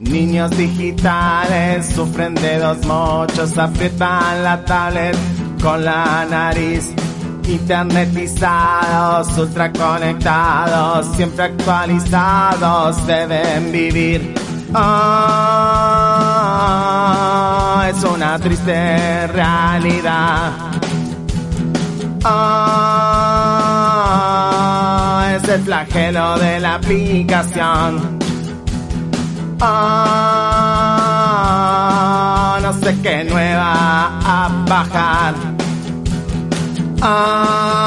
Niños digitales sufren de dos mochos, aprietan la tablet con la nariz. Internetizados, ultra conectados, siempre actualizados, deben vivir. Oh, es una triste realidad. Oh, es el flagelo de la aplicación. Ah, no sé qué nueva a bajar. Ah,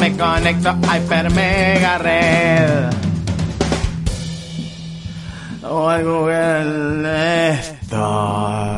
me conecto a Hyper Mega Red. O al Google Store.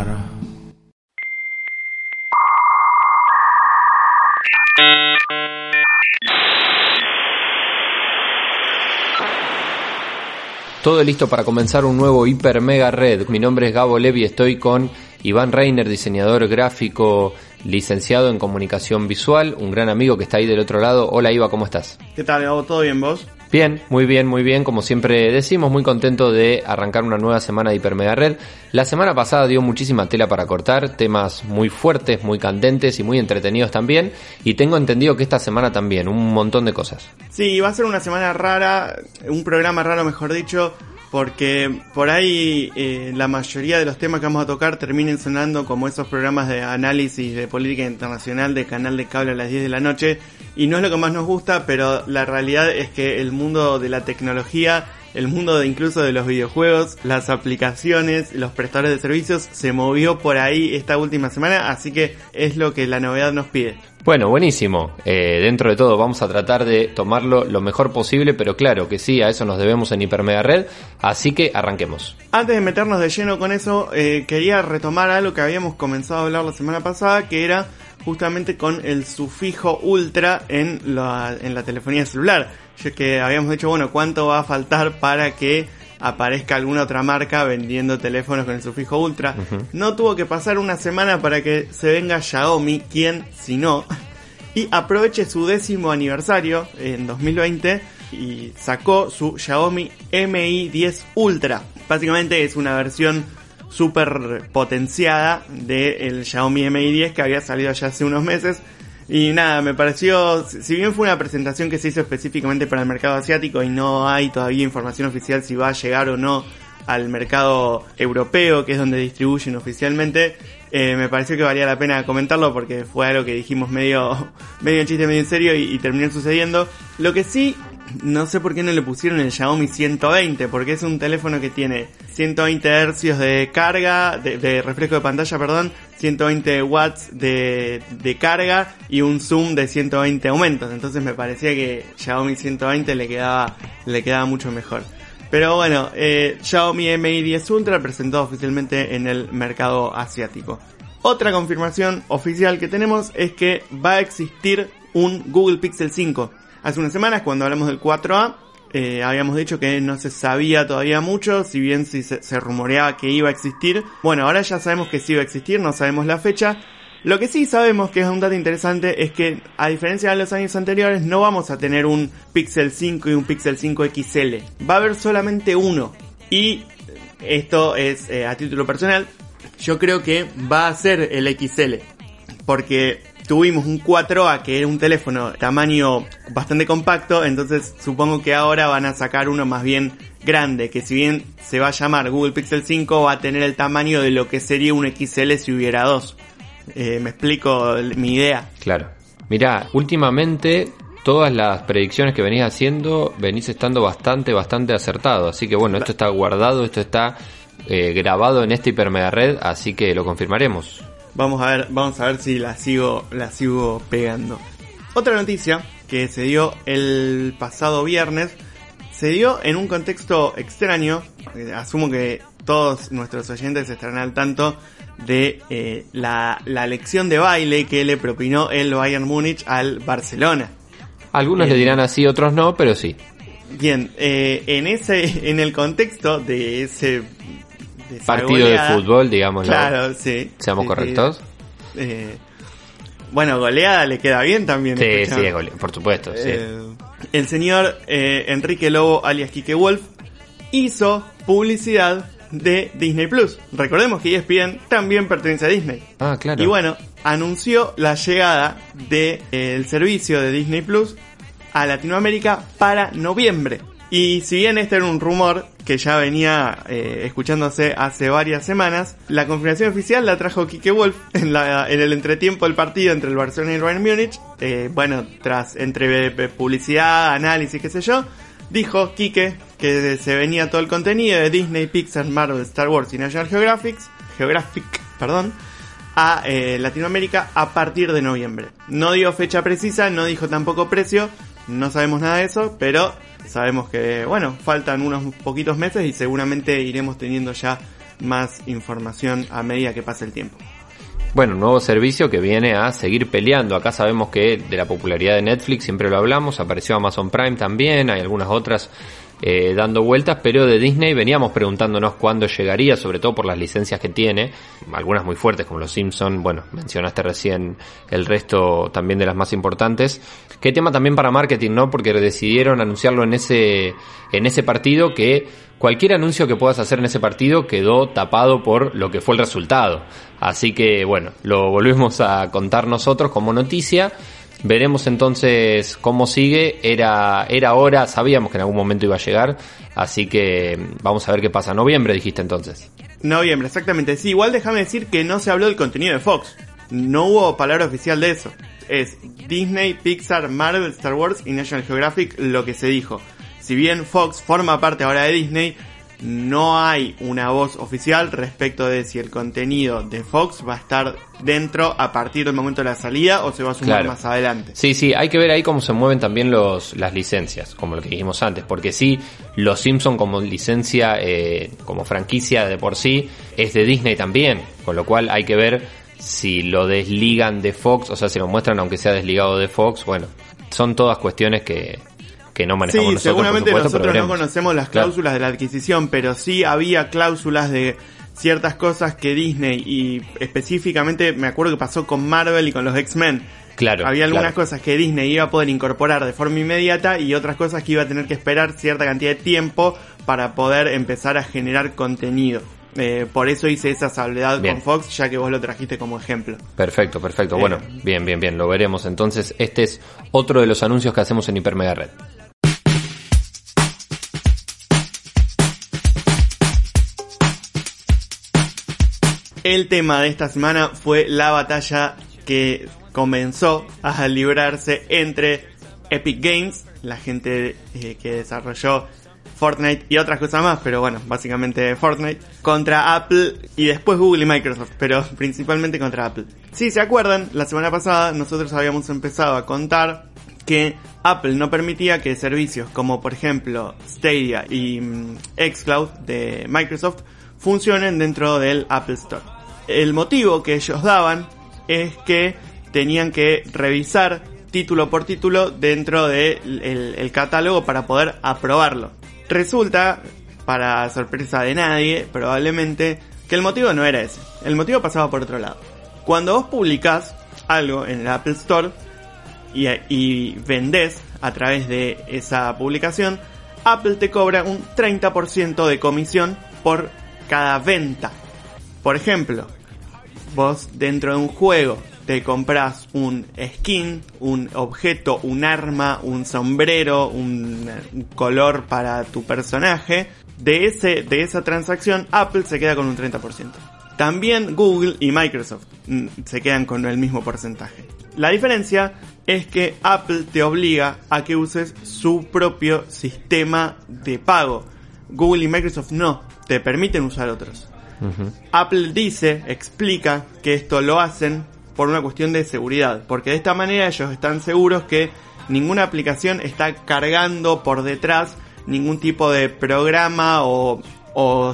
Todo listo para comenzar un nuevo Hiper Mega Red. Mi nombre es Gabo Levi, estoy con Iván Reiner, diseñador gráfico, licenciado en comunicación visual, un gran amigo que está ahí del otro lado. Hola Iva, ¿cómo estás? ¿Qué tal, Gabo? ¿Todo bien vos? Bien, muy bien, muy bien. Como siempre decimos, muy contento de arrancar una nueva semana de Hiper Mega Red. La semana pasada dio muchísima tela para cortar, temas muy fuertes, muy candentes y muy entretenidos también. Y tengo entendido que esta semana también, un montón de cosas. Sí, va a ser una semana rara, un programa raro mejor dicho, porque por ahí eh, la mayoría de los temas que vamos a tocar terminen sonando como esos programas de análisis de política internacional de canal de cable a las 10 de la noche. Y no es lo que más nos gusta, pero la realidad es que el mundo de la tecnología, el mundo de incluso de los videojuegos, las aplicaciones, los prestadores de servicios se movió por ahí esta última semana, así que es lo que la novedad nos pide. Bueno, buenísimo. Eh, dentro de todo vamos a tratar de tomarlo lo mejor posible, pero claro que sí, a eso nos debemos en Hipermega Red, así que arranquemos. Antes de meternos de lleno con eso, eh, quería retomar algo que habíamos comenzado a hablar la semana pasada, que era justamente con el sufijo ultra en la, en la telefonía celular. Ya que habíamos dicho, bueno, ¿cuánto va a faltar para que aparezca alguna otra marca vendiendo teléfonos con el sufijo ultra? No tuvo que pasar una semana para que se venga Xiaomi, quien si no, y aproveche su décimo aniversario en 2020 y sacó su Xiaomi Mi 10 Ultra. Básicamente es una versión súper potenciada del Xiaomi Mi 10 que había salido ya hace unos meses. Y nada, me pareció, si bien fue una presentación que se hizo específicamente para el mercado asiático y no hay todavía información oficial si va a llegar o no al mercado europeo, que es donde distribuyen oficialmente, eh, me pareció que valía la pena comentarlo porque fue algo que dijimos medio, medio chiste, medio en serio y, y terminó sucediendo. Lo que sí no sé por qué no le pusieron el Xiaomi 120, porque es un teléfono que tiene 120 Hz de carga, de, refresco de pantalla, perdón, 120 watts de, de, carga y un zoom de 120 aumentos. Entonces me parecía que Xiaomi 120 le quedaba, le quedaba mucho mejor. Pero bueno, eh, Xiaomi Mi 10 Ultra presentado oficialmente en el mercado asiático. Otra confirmación oficial que tenemos es que va a existir un Google Pixel 5 Hace unas semanas, cuando hablamos del 4A, eh, habíamos dicho que no se sabía todavía mucho, si bien se, rumoreaba que iba a existir. Bueno, ahora ya sabemos que sí iba a existir, no sabemos la fecha. Lo que sí sabemos que es un dato interesante es que, a diferencia de los años anteriores, no vamos a tener un Pixel 5 y un Pixel 5 XL. Va a haber solamente uno. Y esto es eh, a título personal. Yo creo que va a ser el XL. Porque tuvimos un 4A que era un teléfono tamaño bastante compacto, entonces supongo que ahora van a sacar uno más bien grande, que si bien se va a llamar Google Pixel 5 va a tener el tamaño de lo que sería un XL si hubiera dos. Eh, me explico mi idea. Claro. Mirá, últimamente todas las predicciones que venís haciendo venís estando bastante, bastante acertado. Así que bueno, esto está guardado, esto está eh, grabado en esta hipermega red, así que lo confirmaremos. Vamos a ver, vamos a ver si la sigo, la sigo pegando. Otra noticia que se dio el pasado viernes se dio en un contexto extraño. Eh, asumo que todos nuestros oyentes estarán al tanto de eh, la, la lección de baile que le propinó el Bayern Múnich al Barcelona. Algunos le dirán así, otros no, pero sí. Bien, eh, en ese, en el contexto de ese de Partido de fútbol, digamos. Claro, sí. Seamos Sí, correctos. sí. Eh, bueno, goleada le queda bien también. Sí, sí, escuchame. gole- por supuesto, sí. Eh, el señor eh, Enrique Lobo, alias Kike Wolf, hizo publicidad de Disney Plus. Recordemos que ESPN también pertenece a Disney. Ah, claro. Y bueno, anunció la llegada del servicio de Disney Plus a Latinoamérica para noviembre. Y si bien este era un rumor que ya venía eh, escuchándose hace varias semanas, la confirmación oficial la trajo Kike Wolf en, la- en el entretiempo del partido entre el Barcelona y el Bayern Múnich. Eh, bueno, tras entre publicidad, análisis, qué sé yo, dijo Kike que se venía todo el contenido de Disney, Pixar, Marvel, Star Wars y National Geographic, Geographic, perdón, a eh, Latinoamérica a partir de noviembre. No dio fecha precisa, no dijo tampoco precio, no sabemos nada de eso, pero sabemos que, bueno, faltan unos poquitos meses y seguramente iremos teniendo ya más información a medida que pase el tiempo. Bueno, nuevo servicio que viene a seguir peleando. Acá sabemos que de la popularidad de Netflix siempre lo hablamos, apareció Amazon Prime también, hay algunas otras eh, dando vueltas, pero de Disney veníamos preguntándonos cuándo llegaría, sobre todo por las licencias que tiene, algunas muy fuertes como Los Simpson, bueno, mencionaste recién el resto también de las más importantes. Qué tema también para marketing, ¿no? Porque decidieron anunciarlo en ese en ese partido que cualquier anuncio que puedas hacer en ese partido quedó tapado por lo que fue el resultado. Así que bueno, lo volvemos a contar nosotros como noticia. Veremos entonces cómo sigue. Era, era hora, sabíamos que en algún momento iba a llegar. Así que vamos a ver qué pasa. Noviembre dijiste entonces. Noviembre, exactamente. Sí, igual déjame decir que no se habló del contenido de Fox. No hubo palabra oficial de eso. Es Disney, Pixar, Marvel, Star Wars y National Geographic lo que se dijo. Si bien Fox forma parte ahora de Disney, no hay una voz oficial respecto de si el contenido de Fox va a estar dentro a partir del momento de la salida o se va a sumar Claro. más adelante. Sí, sí, hay que ver ahí cómo se mueven también los, las licencias, como lo que dijimos antes, porque sí, Los Simpson como licencia, eh, como franquicia de por sí, es de Disney también, con lo cual hay que ver si lo desligan de Fox, o sea, si lo muestran aunque sea desligado de Fox, bueno, son todas cuestiones que, que no manejamos Sí, nosotros. seguramente por supuesto, nosotros no conocemos las Claro. cláusulas de la adquisición, pero sí había cláusulas de ciertas cosas que Disney y específicamente me acuerdo que pasó con Marvel y con los X-Men. Claro, Había algunas claro. cosas que Disney iba a poder incorporar de forma inmediata y otras cosas que iba a tener que esperar cierta cantidad de tiempo para poder empezar a generar contenido. Eh, por eso hice esa salvedad Bien. con Fox, ya que vos lo trajiste como ejemplo. Perfecto, perfecto. Eh. Bueno, bien, bien, bien, lo veremos. Entonces, este es otro de los anuncios que hacemos en Hiper Mega Red. El tema de esta semana fue la batalla que comenzó a librarse entre Epic Games, la gente eh, que desarrolló Fortnite y otras cosas más, pero bueno, básicamente Fortnite, contra Apple y después Google y Microsoft, pero principalmente contra Apple. Si se acuerdan, la semana pasada nosotros habíamos empezado a contar que Apple no permitía que servicios como por ejemplo Stadia y mm, xCloud de Microsoft funcionen dentro del Apple Store. El motivo que ellos daban es que tenían que revisar título por título dentro del el- el catálogo para poder aprobarlo. Resulta, para sorpresa de nadie, probablemente, que el motivo no era ese. El motivo pasaba por otro lado. Cuando vos publicás algo en el Apple Store, y, y vendés a través de esa publicación, Apple te cobra un 30% de comisión por cada venta. Por ejemplo, vos dentro de un juego te compras un skin, un objeto, un arma, un sombrero, un, color para tu personaje, de ese de esa transacción Apple se queda con un 30%. También Google y Microsoft mm, se quedan con el mismo porcentaje. La diferencia es que Apple te obliga a que uses su propio sistema de pago. Google y Microsoft no, te permiten usar otros. Apple dice, explica que esto lo hacen por una cuestión de seguridad, porque de esta manera ellos están seguros que ninguna aplicación está cargando por detrás ningún tipo de programa o,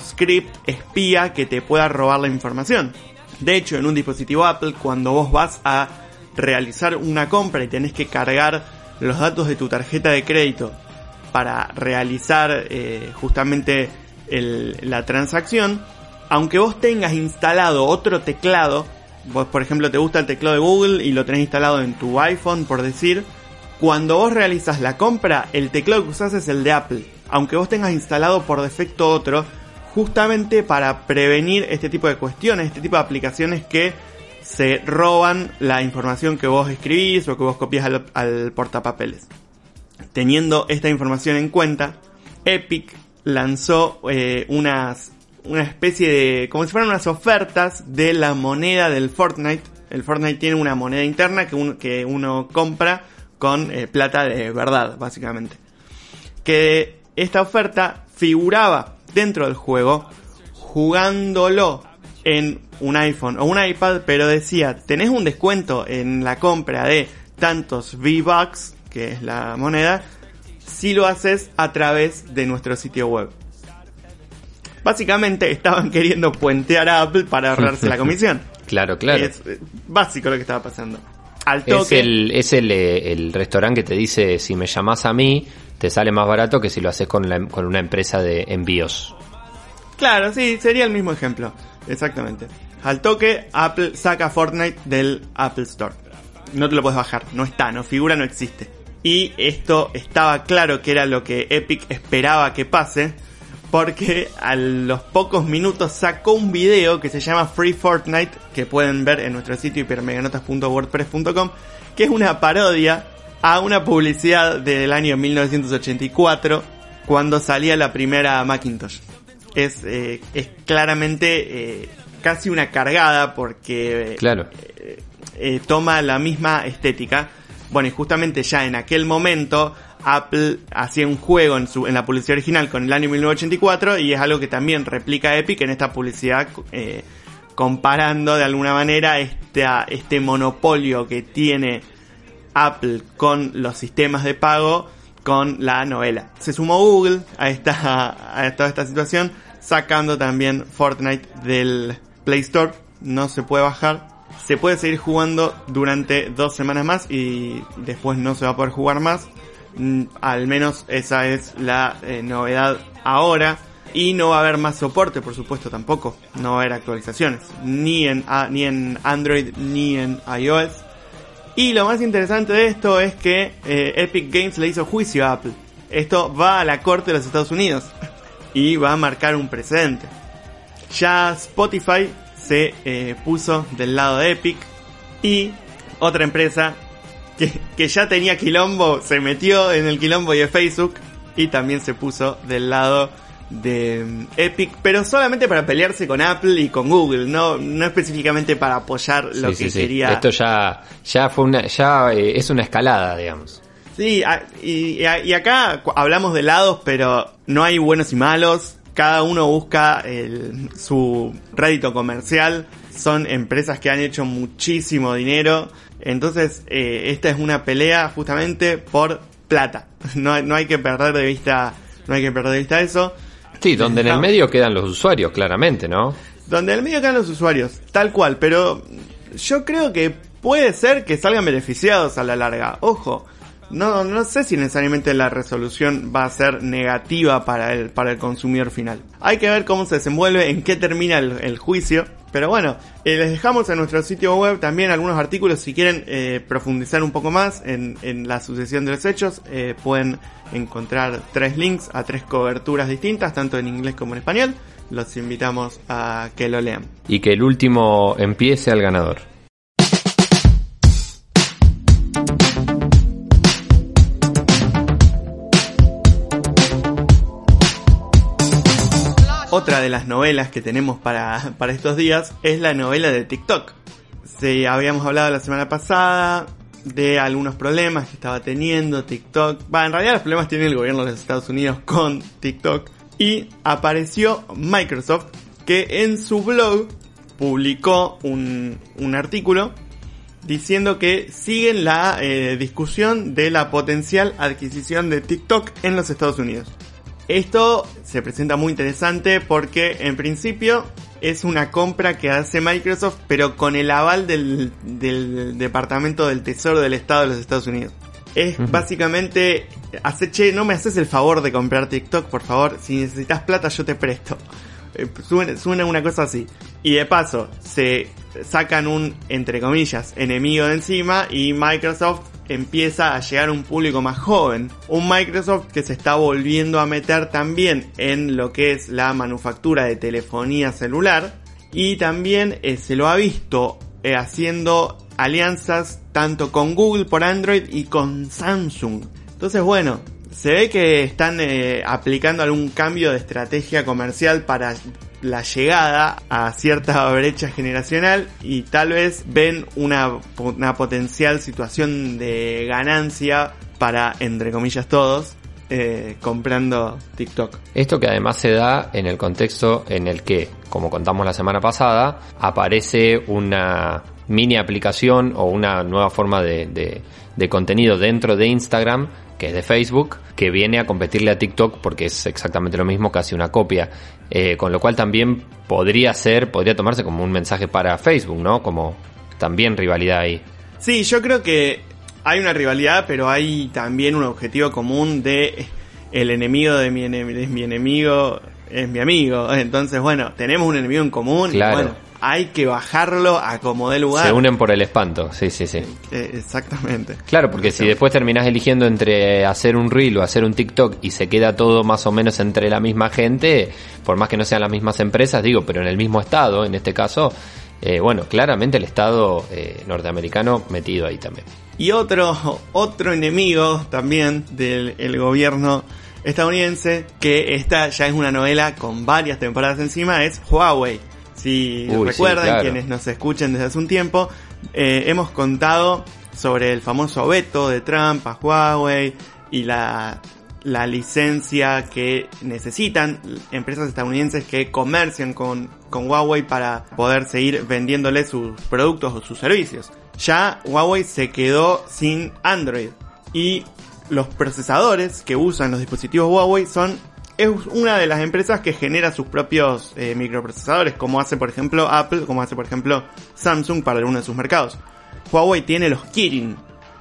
script espía que te pueda robar la información. De hecho, en un dispositivo Apple, cuando vos vas a realizar una compra y tenés que cargar los datos de tu tarjeta de crédito para realizar eh, justamente la transacción, aunque vos tengas instalado otro teclado, vos por ejemplo te gusta el teclado de Google y lo tenés instalado en tu iPhone por decir, cuando vos realizas la compra, el teclado que usás es el de Apple, aunque vos tengas instalado por defecto otro, justamente para prevenir este tipo de cuestiones, este tipo de aplicaciones que se roban la información que vos escribís o que vos copias al, portapapeles. Teniendo esta información en cuenta, Epic lanzó eh, unas una especie de como si fueran unas ofertas de la moneda del Fortnite. El Fortnite tiene una moneda interna que uno, que uno compra con eh, plata de verdad, básicamente. Que esta oferta figuraba dentro del juego jugándolo en un iPhone o un iPad, pero decía, tenés un descuento en la compra de tantos V-Bucks, que es la moneda, si lo haces a través de nuestro sitio web. Básicamente estaban queriendo puentear a Apple para ahorrarse la comisión. Claro, claro. Es eh, básico lo que estaba pasando. Al Es toque, el, es el, eh, el restaurante que te dice, si me llamas a mí, te sale más barato que si lo haces con, la- con una empresa de envíos. Claro, sí, sería el mismo ejemplo. Exactamente. Al toque, Apple saca Fortnite del Apple Store. No te lo puedes bajar, no está, no figura, no existe. Y esto estaba claro que era lo que Epic esperaba que pase, porque a los pocos minutos sacó un video que se llama Free Fortnite, que pueden ver en nuestro sitio hipermeganotas.wordpress.com, que es una parodia a una publicidad del año 1984, cuando salía la primera Macintosh es, eh, es claramente eh, casi una cargada porque eh, Claro. eh, toma la misma estética. Bueno, y justamente ya en aquel momento Apple hacía un juego en, su, en la publicidad original con el año 1984 y es algo que también replica Epic en esta publicidad eh, comparando de alguna manera este, este monopolio que tiene Apple con los sistemas de pago con la novela. Se sumó Google a esta a toda esta situación sacando también Fortnite del Play Store. No se puede bajar. Se puede seguir jugando durante dos semanas más y después no se va a poder jugar más. Mm, Al menos esa es la eh, novedad ahora. Y no va a haber más soporte, por supuesto, tampoco. No va a haber actualizaciones. Ni en, ni en Android ni en iOS. Y lo más interesante de esto es que eh, Epic Games le hizo juicio a Apple. Esto va a la corte de los Estados Unidos y va a marcar un precedente. Ya Spotify se eh, puso del lado de Epic y otra empresa que, que ya tenía quilombo se metió en el quilombo de Facebook y también se puso del lado de mm, Epic, pero solamente para pelearse con Apple y con Google, no, no específicamente para apoyar lo Sí, que sí, sí. quería. Esto ya, ya fue una, ya eh, es una escalada, digamos. Sí, a- y, y a- y acá hablamos de lados, pero no hay buenos y malos. Cada uno busca el- su rédito comercial. Son empresas que han hecho muchísimo dinero. Entonces, eh, esta es una pelea justamente por plata. No, hay- no hay que perder de vista, no hay que perder de vista eso. Sí, donde en el medio quedan los usuarios, claramente, ¿no? Donde en el medio quedan los usuarios, tal cual, pero yo creo que puede ser que salgan beneficiados a la larga. Ojo, no, no sé si necesariamente la resolución va a ser negativa para el, para el consumidor final. Hay que ver cómo se desenvuelve, en qué termina el, juicio. Pero bueno, eh, les dejamos en nuestro sitio web también algunos artículos si quieren eh, profundizar un poco más en, en la sucesión de los hechos. eh, pueden encontrar tres links a tres coberturas distintas, tanto en inglés como en español. Los invitamos a que lo lean. Y que el último empiece al ganador. Otra de las novelas que tenemos para, para estos días es la novela de TikTok. Sí, habíamos hablado la semana pasada de algunos problemas que estaba teniendo TikTok. Va, en realidad los problemas tiene el gobierno de los Estados Unidos con TikTok. Y apareció Microsoft que en su blog publicó un, un artículo diciendo que siguen la eh, discusión de la potencial adquisición de TikTok en los Estados Unidos. Esto se presenta muy interesante porque en principio es una compra que hace Microsoft pero con el aval del, del Departamento del Tesoro del Estado de los Estados Unidos. Es básicamente, hace, che, no me haces el favor de comprar TikTok, por favor, si necesitas plata yo te presto. Eh, Suena, suena una cosa así. Y de paso, se sacan un, entre comillas, enemigo de encima y Microsoft empieza a llegar un público más joven. Un Microsoft que se está volviendo a meter también en lo que es la manufactura de telefonía celular y también eh, se lo ha visto eh, haciendo alianzas tanto con Google por Android y con Samsung. Entonces bueno, se ve que están eh, aplicando algún cambio de estrategia comercial para la llegada a cierta brecha generacional y tal vez ven una, una potencial situación de ganancia para, entre comillas, todos, eh, comprando TikTok. Esto que además se da en el contexto en el que, como contamos la semana pasada, aparece una mini aplicación o una nueva forma de, de, de contenido dentro de Instagram que es de Facebook, que viene a competirle a TikTok porque es exactamente lo mismo, casi una copia. Eh, con lo cual también podría ser, podría tomarse como un mensaje para Facebook, ¿no? Como también rivalidad ahí. Sí, yo creo que hay una rivalidad, pero hay también un objetivo común de el enemigo de mi, enem- de mi enemigo es mi amigo. Entonces, bueno, tenemos un enemigo en común Claro. y bueno, hay que bajarlo a como dé lugar. Se unen por el espanto, sí, sí, sí. Eh, exactamente. Claro, porque si después terminás eligiendo entre hacer un reel o hacer un TikTok y se queda todo más o menos entre la misma gente, por más que no sean las mismas empresas, digo, pero en el mismo estado, en este caso, eh, bueno, claramente el estado eh, norteamericano metido ahí también. Y otro, otro enemigo también del el gobierno estadounidense, que esta ya es una novela con varias temporadas encima, es Huawei. Si Uy, sí, recuerdan, claro. quienes nos escuchen desde hace un tiempo, eh, hemos contado sobre el famoso veto de Trump a Huawei y la, la licencia que necesitan empresas estadounidenses que comercian con, con Huawei para poder seguir vendiéndole sus productos o sus servicios. Ya Huawei se quedó sin Android y los procesadores que usan los dispositivos Huawei son es una de las empresas que genera sus propios eh, microprocesadores, como hace por ejemplo Apple, como hace por ejemplo Samsung para algunos de sus mercados. Huawei tiene los Kirin.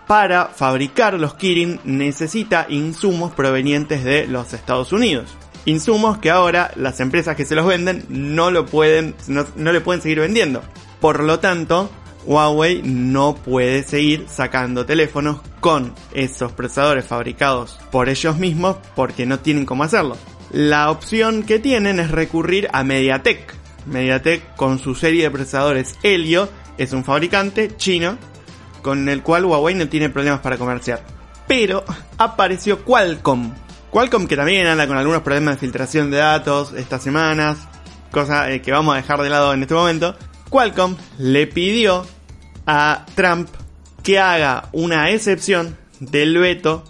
Para fabricar los Kirin necesita insumos provenientes de los Estados Unidos. Insumos que ahora las empresas que se los venden no lo pueden, no, no le pueden seguir vendiendo. Por lo tanto, Huawei no puede seguir sacando teléfonos con esos procesadores fabricados por ellos mismos porque no tienen cómo hacerlo. La opción que tienen es recurrir a MediaTek. MediaTek con su serie de procesadores Helio es un fabricante chino con el cual Huawei no tiene problemas para comerciar. Pero apareció Qualcomm. Qualcomm que también anda con algunos problemas de filtración de datos estas semanas, cosa eh, que vamos a dejar de lado en este momento. Qualcomm le pidió a Trump que haga una excepción del veto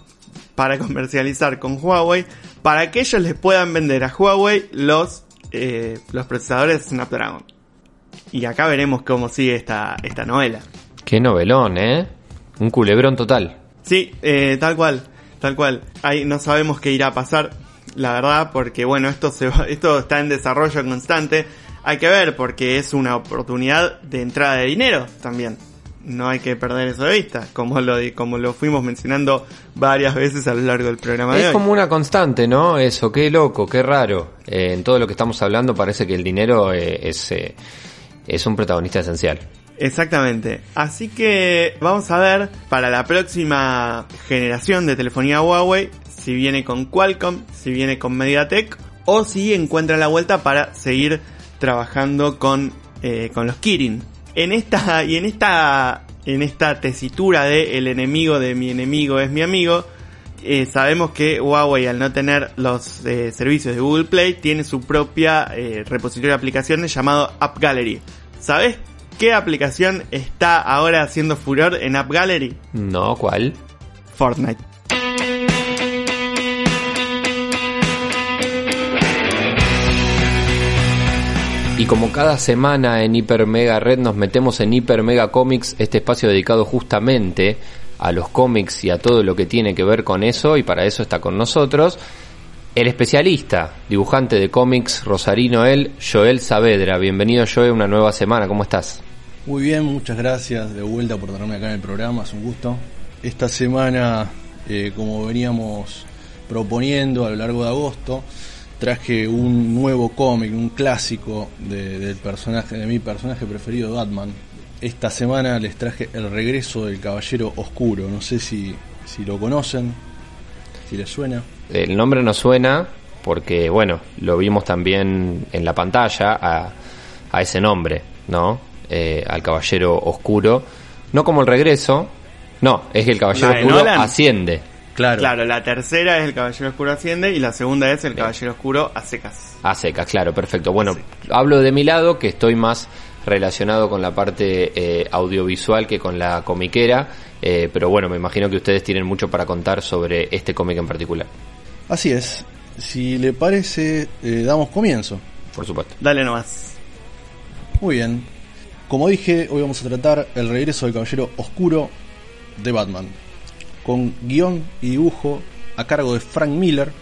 para comercializar con Huawei para que ellos les puedan vender a Huawei los, eh, los procesadores Snapdragon. Y acá veremos cómo sigue esta, esta novela. Qué novelón, ¿eh? Un culebrón total. Sí, eh, tal cual, tal cual. Ahí no sabemos qué irá a pasar, la verdad, porque bueno, esto se va- esto está en desarrollo constante. Hay que ver porque es una oportunidad de entrada de dinero también. No hay que perder eso de vista, como lo como lo fuimos mencionando varias veces a lo largo del programa de Es hoy. como una constante, ¿no? Eso, qué loco, qué raro. Eh, en todo lo que estamos hablando parece que el dinero eh, es, eh, es un protagonista esencial. Exactamente. Así que vamos a ver para la próxima generación de telefonía Huawei si viene con Qualcomm, si viene con MediaTek o si encuentra la vuelta para seguir trabajando con, eh, con los Kirin. En esta y en esta en esta tesitura de el enemigo de mi enemigo es mi amigo, eh, sabemos que Huawei al no tener los eh, servicios de Google Play tiene su propia repositorio de aplicaciones llamado App Gallery. ¿Sabes qué aplicación está ahora haciendo furor en App Gallery? No, ¿cuál? Fortnite. Y como cada semana en Hiper Mega Red nos metemos en Hiper Mega Comics, este espacio dedicado justamente a los cómics y a todo lo que tiene que ver con eso, y para eso está con nosotros El especialista, dibujante de cómics rosarino él, Joel Saavedra. Bienvenido Joel, una nueva semana, ¿cómo estás? Muy bien, muchas gracias de vuelta por tenerme acá en el programa, es un gusto. Esta semana, eh, como veníamos proponiendo a lo largo de agosto, traje un nuevo cómic, un clásico de, del personaje, de mi personaje preferido, Batman. Esta semana les traje El regreso del Caballero Oscuro. No sé si, si lo conocen, si les suena. El nombre no suena porque, bueno, lo vimos también en la pantalla a, a ese nombre, ¿no? Eh, al Caballero Oscuro. No como el regreso, no, es que el Caballero Oscuro Nolan. asciende. Claro, Claro, la tercera es el Caballero Oscuro Asciende y la segunda es el Caballero Oscuro a secas. A secas, claro, perfecto. Bueno, Sí. hablo de mi lado, que estoy más relacionado con la parte eh, audiovisual que con la comiquera, eh, pero bueno, me imagino que ustedes tienen mucho para contar sobre este cómic en particular, Así es. Si le parece, eh, damos comienzo. por supuesto. Dale nomás. Muy bien. Como dije, hoy vamos a tratar el regreso del Caballero Oscuro de Batman. Con guion y dibujo a cargo de Frank Miller.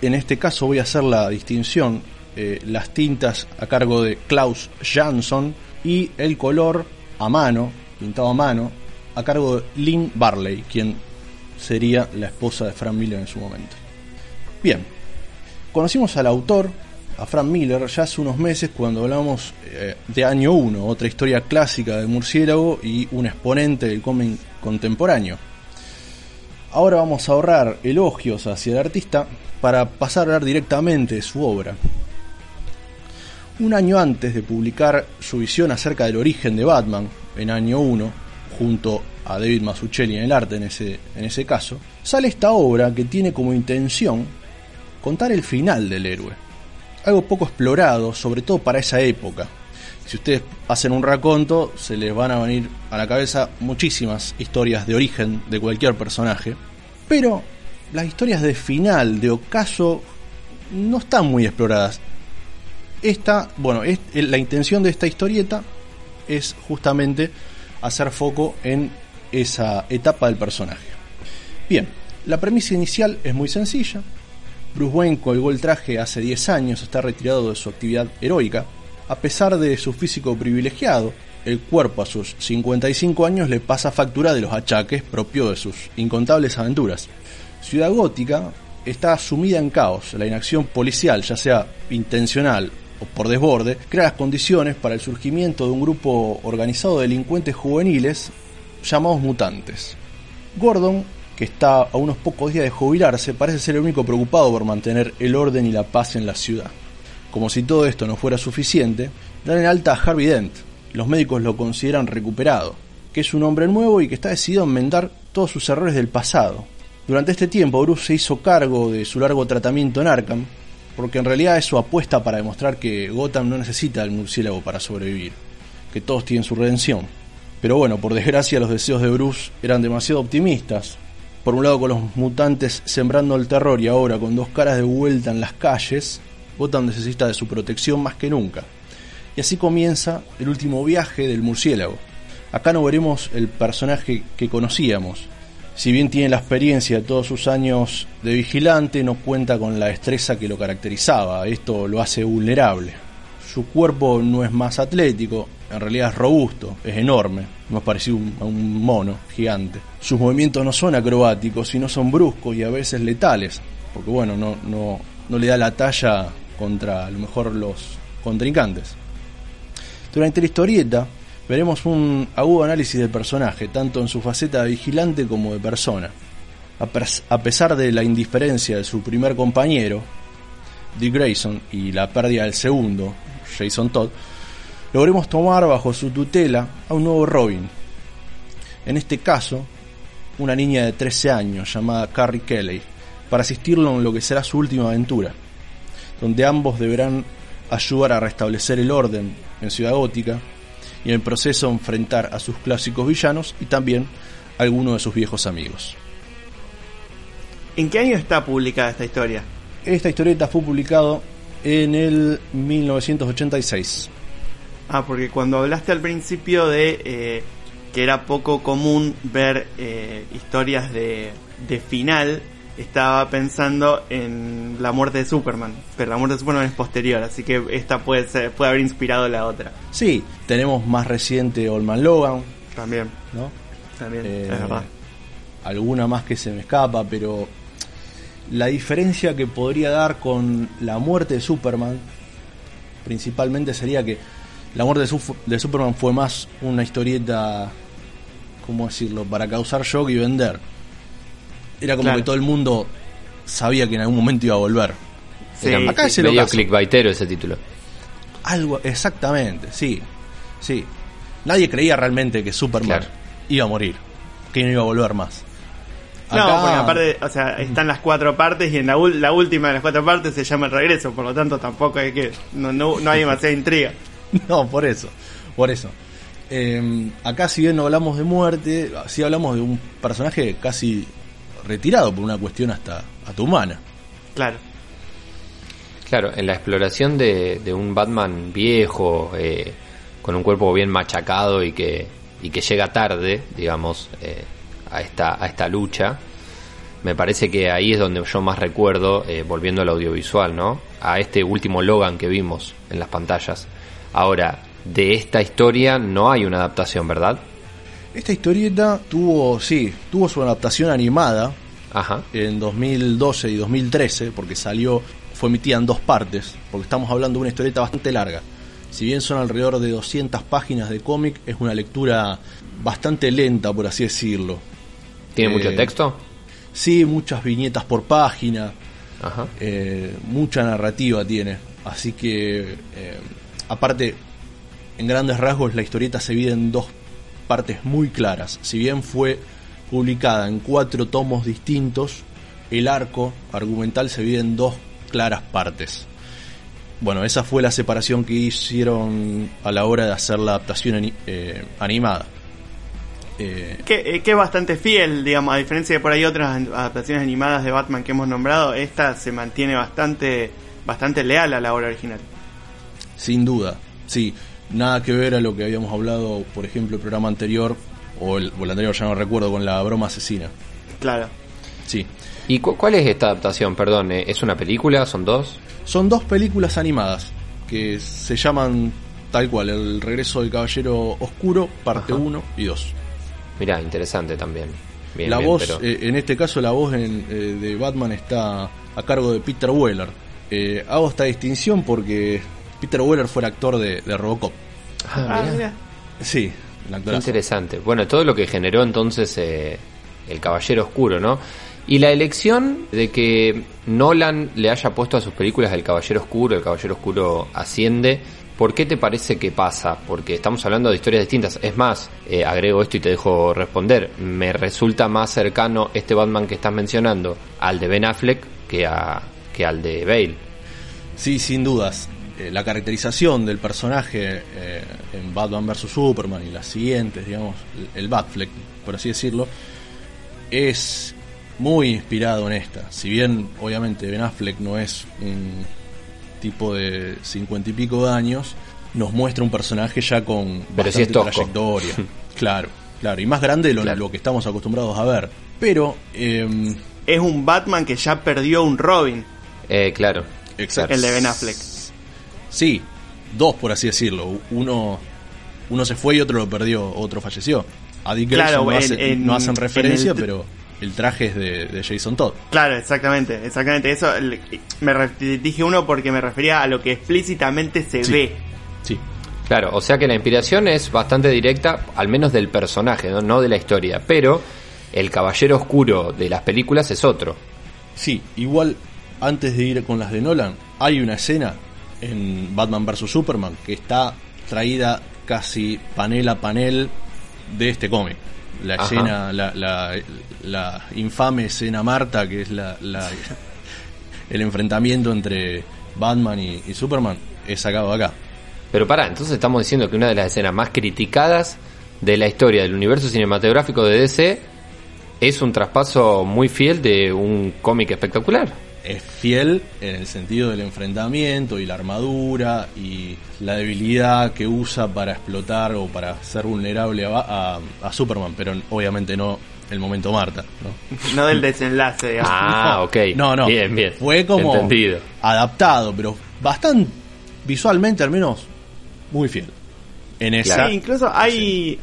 En este caso voy a hacer la distinción. eh, las tintas a cargo de Klaus Jansson y el color a mano, pintado a mano, a cargo de Lynn Barley, quien sería la esposa de Frank Miller en su momento. Bien, conocimos al autor, a Frank Miller, ya hace unos meses cuando hablamos eh, de Año 1, otra historia clásica de Murciélago y un exponente del cómic contemporáneo. Ahora vamos a ahorrar elogios hacia el artista para pasar a hablar directamente de su obra. Un año antes de publicar su visión acerca del origen de Batman, en año 1, junto a David Mazzucchelli en el arte en ese, en ese caso, sale esta obra que tiene como intención contar el final del héroe. Algo poco explorado, sobre todo para esa época. Si ustedes hacen un raconto, se les van a venir a la cabeza muchísimas historias de origen de cualquier personaje. Pero las historias de final, de ocaso, no están muy exploradas. Esta, bueno, es, la intención de esta historieta es justamente hacer foco en esa etapa del personaje. Bien, la premisa inicial es muy sencilla. Bruce Wayne colgó el traje hace 10 años, está retirado de su actividad heroica. A pesar de su físico privilegiado, el cuerpo a sus 55 años le pasa factura de los achaques propios de sus incontables aventuras. Ciudad Gótica está sumida en caos. La inacción policial, ya sea intencional o por desborde, crea las condiciones para el surgimiento de un grupo organizado de delincuentes juveniles llamados mutantes. Gordon, que está a unos pocos días de jubilarse, parece ser el único preocupado por mantener el orden y la paz en la ciudad. Como si todo esto no fuera suficiente, dan en alta a Harvey Dent. Los médicos lo consideran recuperado, que es un hombre nuevo y que está decidido a enmendar todos sus errores del pasado. Durante este tiempo, Bruce se hizo cargo de su largo tratamiento en Arkham, porque en realidad es su apuesta para demostrar que Gotham no necesita al murciélago para sobrevivir, que todos tienen su redención. Pero bueno, por desgracia los deseos de Bruce eran demasiado optimistas. Por un lado con los mutantes sembrando el terror y ahora con dos caras de vuelta en las calles, Gotham necesita de su protección más que nunca. Y así comienza el último viaje del murciélago. Acá no veremos el personaje que conocíamos. Si bien tiene la experiencia de todos sus años de vigilante, no cuenta con la destreza que lo caracterizaba. Esto lo hace vulnerable. Su cuerpo no es más atlético, en realidad es robusto, es enorme, más parecido a un mono gigante. Sus movimientos no son acrobáticos, sino son bruscos y a veces letales, porque bueno, no, no, no le da la talla contra a lo mejor los contrincantes. Durante la historieta veremos un agudo análisis del personaje, tanto en su faceta de vigilante como de persona. A pesar de la indiferencia de su primer compañero, Dick Grayson, y la pérdida del segundo, Jason Todd, logremos tomar bajo su tutela a un nuevo Robin. En este caso, una niña de 13 años llamada Carrie Kelly, para asistirlo en lo que será su última aventura, donde ambos deberán ayudar a restablecer el orden en Ciudad Gótica y en el proceso enfrentar a sus clásicos villanos y también a algunos de sus viejos amigos. ¿En qué año está publicada esta historia? Esta historieta fue publicado en el 1986. Ah, porque cuando hablaste al principio de eh, que era poco común ver eh, historias de, de final, estaba pensando en la muerte de Superman, pero la muerte de Superman es posterior, así que esta puede ser, puede haber inspirado la otra. Sí, tenemos más reciente Olman Logan, También, ¿no? también, Eh, es verdad. alguna más que se me escapa, pero la diferencia que podría dar con la muerte de Superman, principalmente sería que la muerte de, Suf- de Superman fue más una historieta, ¿cómo decirlo?, para causar shock y vender. Era como Claro. que todo el mundo sabía que en algún momento iba a volver. Sí, Era acá es el medio clickbaitero ese título. Algo, exactamente, sí, sí. Nadie creía realmente que Superman Claro. iba a morir, que no iba a volver más. No, Acá- porque aparte, o sea, están las cuatro partes y en la, última de las cuatro partes se llama el regreso, por lo tanto tampoco hay que, no, no, no hay demasiada intriga. No, por eso, por eso. Eh, acá si bien no hablamos de muerte, sí hablamos de un personaje casi retirado por una cuestión hasta, hasta humana. Claro. Claro, en la exploración de, de un Batman viejo, eh, con un cuerpo bien machacado y que, y que llega tarde, digamos, eh, a, esta, a esta lucha, me parece que ahí es donde yo más recuerdo, eh, volviendo al audiovisual, ¿no? A este último Logan que vimos en las pantallas. Ahora, de esta historia no hay una adaptación, ¿verdad? Esta historieta tuvo, sí, tuvo su adaptación animada Ajá. en 2012 y 2013, porque salió, fue emitida en dos partes, porque estamos hablando de una historieta bastante larga. Si bien son alrededor de 200 páginas de cómic, es una lectura bastante lenta, por así decirlo. ¿Tiene Eh, mucho texto? Sí, muchas viñetas por página, Ajá. eh, mucha narrativa tiene. Así que, eh, aparte, en grandes rasgos, la historieta se divide en dos partes muy claras. Si bien fue publicada en cuatro tomos distintos, el arco argumental se divide en dos claras partes. Bueno, esa fue la separación que hicieron a la hora de hacer la adaptación eh, animada. Eh, Que, eh, que es bastante fiel, digamos, a diferencia de por ahí otras adaptaciones animadas de Batman que hemos nombrado, esta se mantiene bastante, bastante leal a la obra original. Sin duda, sí. Nada que ver a lo que habíamos hablado, por ejemplo, el programa anterior, o el, o el anterior, ya no recuerdo, con la broma asesina. Claro. Sí. ¿Y cu- cuál es esta adaptación? Perdón, eh, ¿es una película? ¿Son dos? Son dos películas animadas que se llaman tal cual, El regreso del Caballero Oscuro, parte Ajá. 1 y 2. Mirá, interesante también. Bien, la bien, voz, pero- eh, en este caso la voz en- eh, de Batman está a cargo de Peter Weller. Eh, hago esta distinción porque Peter Weller fue el actor de, de Robocop. Ah, Ah, mira. Sí, el Qué actorazo. interesante. Bueno, todo lo que generó entonces eh, el Caballero Oscuro, ¿no? Y la elección de que Nolan le haya puesto a sus películas el Caballero Oscuro, el Caballero Oscuro asciende, ¿por qué te parece que pasa? Porque estamos hablando de historias distintas. Es más, eh, agrego esto y te dejo responder. Me resulta más cercano este Batman que estás mencionando al de Ben Affleck que, a, que al de Bale. Sí, sin dudas. Eh, la caracterización del personaje eh, en Batman vs. Superman y las siguientes, digamos, el, Batfleck, por así decirlo, es muy inspirado en esta. Si bien, obviamente, Ben Affleck no es un tipo de cincuenta y pico de años, nos muestra un personaje ya con Pero bastante trayectoria. claro, claro. Y más grande de lo, Claro. lo que estamos acostumbrados a ver. Pero, eh, Es un Batman que ya perdió un Robin. Eh, claro. exacto. El de Ben Affleck. Sí, dos por así decirlo. Uno, uno se fue y otro lo perdió, otro falleció. A Dick Claro, no, en- hace- en- no hacen en referencia, el- pero el traje es de, de Jason Todd. Claro, exactamente, exactamente. Eso me re- dije uno porque me refería a lo que explícitamente se Sí. ve. Sí, Claro, o sea que la inspiración es bastante directa, al menos del personaje, no, No de la historia. Pero el caballero oscuro de las películas es otro. sí. Igual, antes de ir con las de Nolan, hay una escena en Batman vs. Superman que está traída casi panel a panel de este cómic. La Ajá. escena, la, la, la infame escena Marta, que es la, la- el enfrentamiento entre Batman y, y Superman, es sacado acá. Pero pará, entonces estamos diciendo que una de las escenas más criticadas de la historia del universo cinematográfico de DC es un traspaso muy fiel de un cómic espectacular. Es fiel en el sentido del enfrentamiento y la armadura y la debilidad que usa para explotar o para ser vulnerable a, a- a Superman, pero obviamente no el momento Marta. ¿no? No del desenlace, digamos. Ah, ok. No, no. Bien, bien. Fue como Entendido. adaptado, pero bastante visualmente al menos muy fiel. En esa. Sí, incluso hay,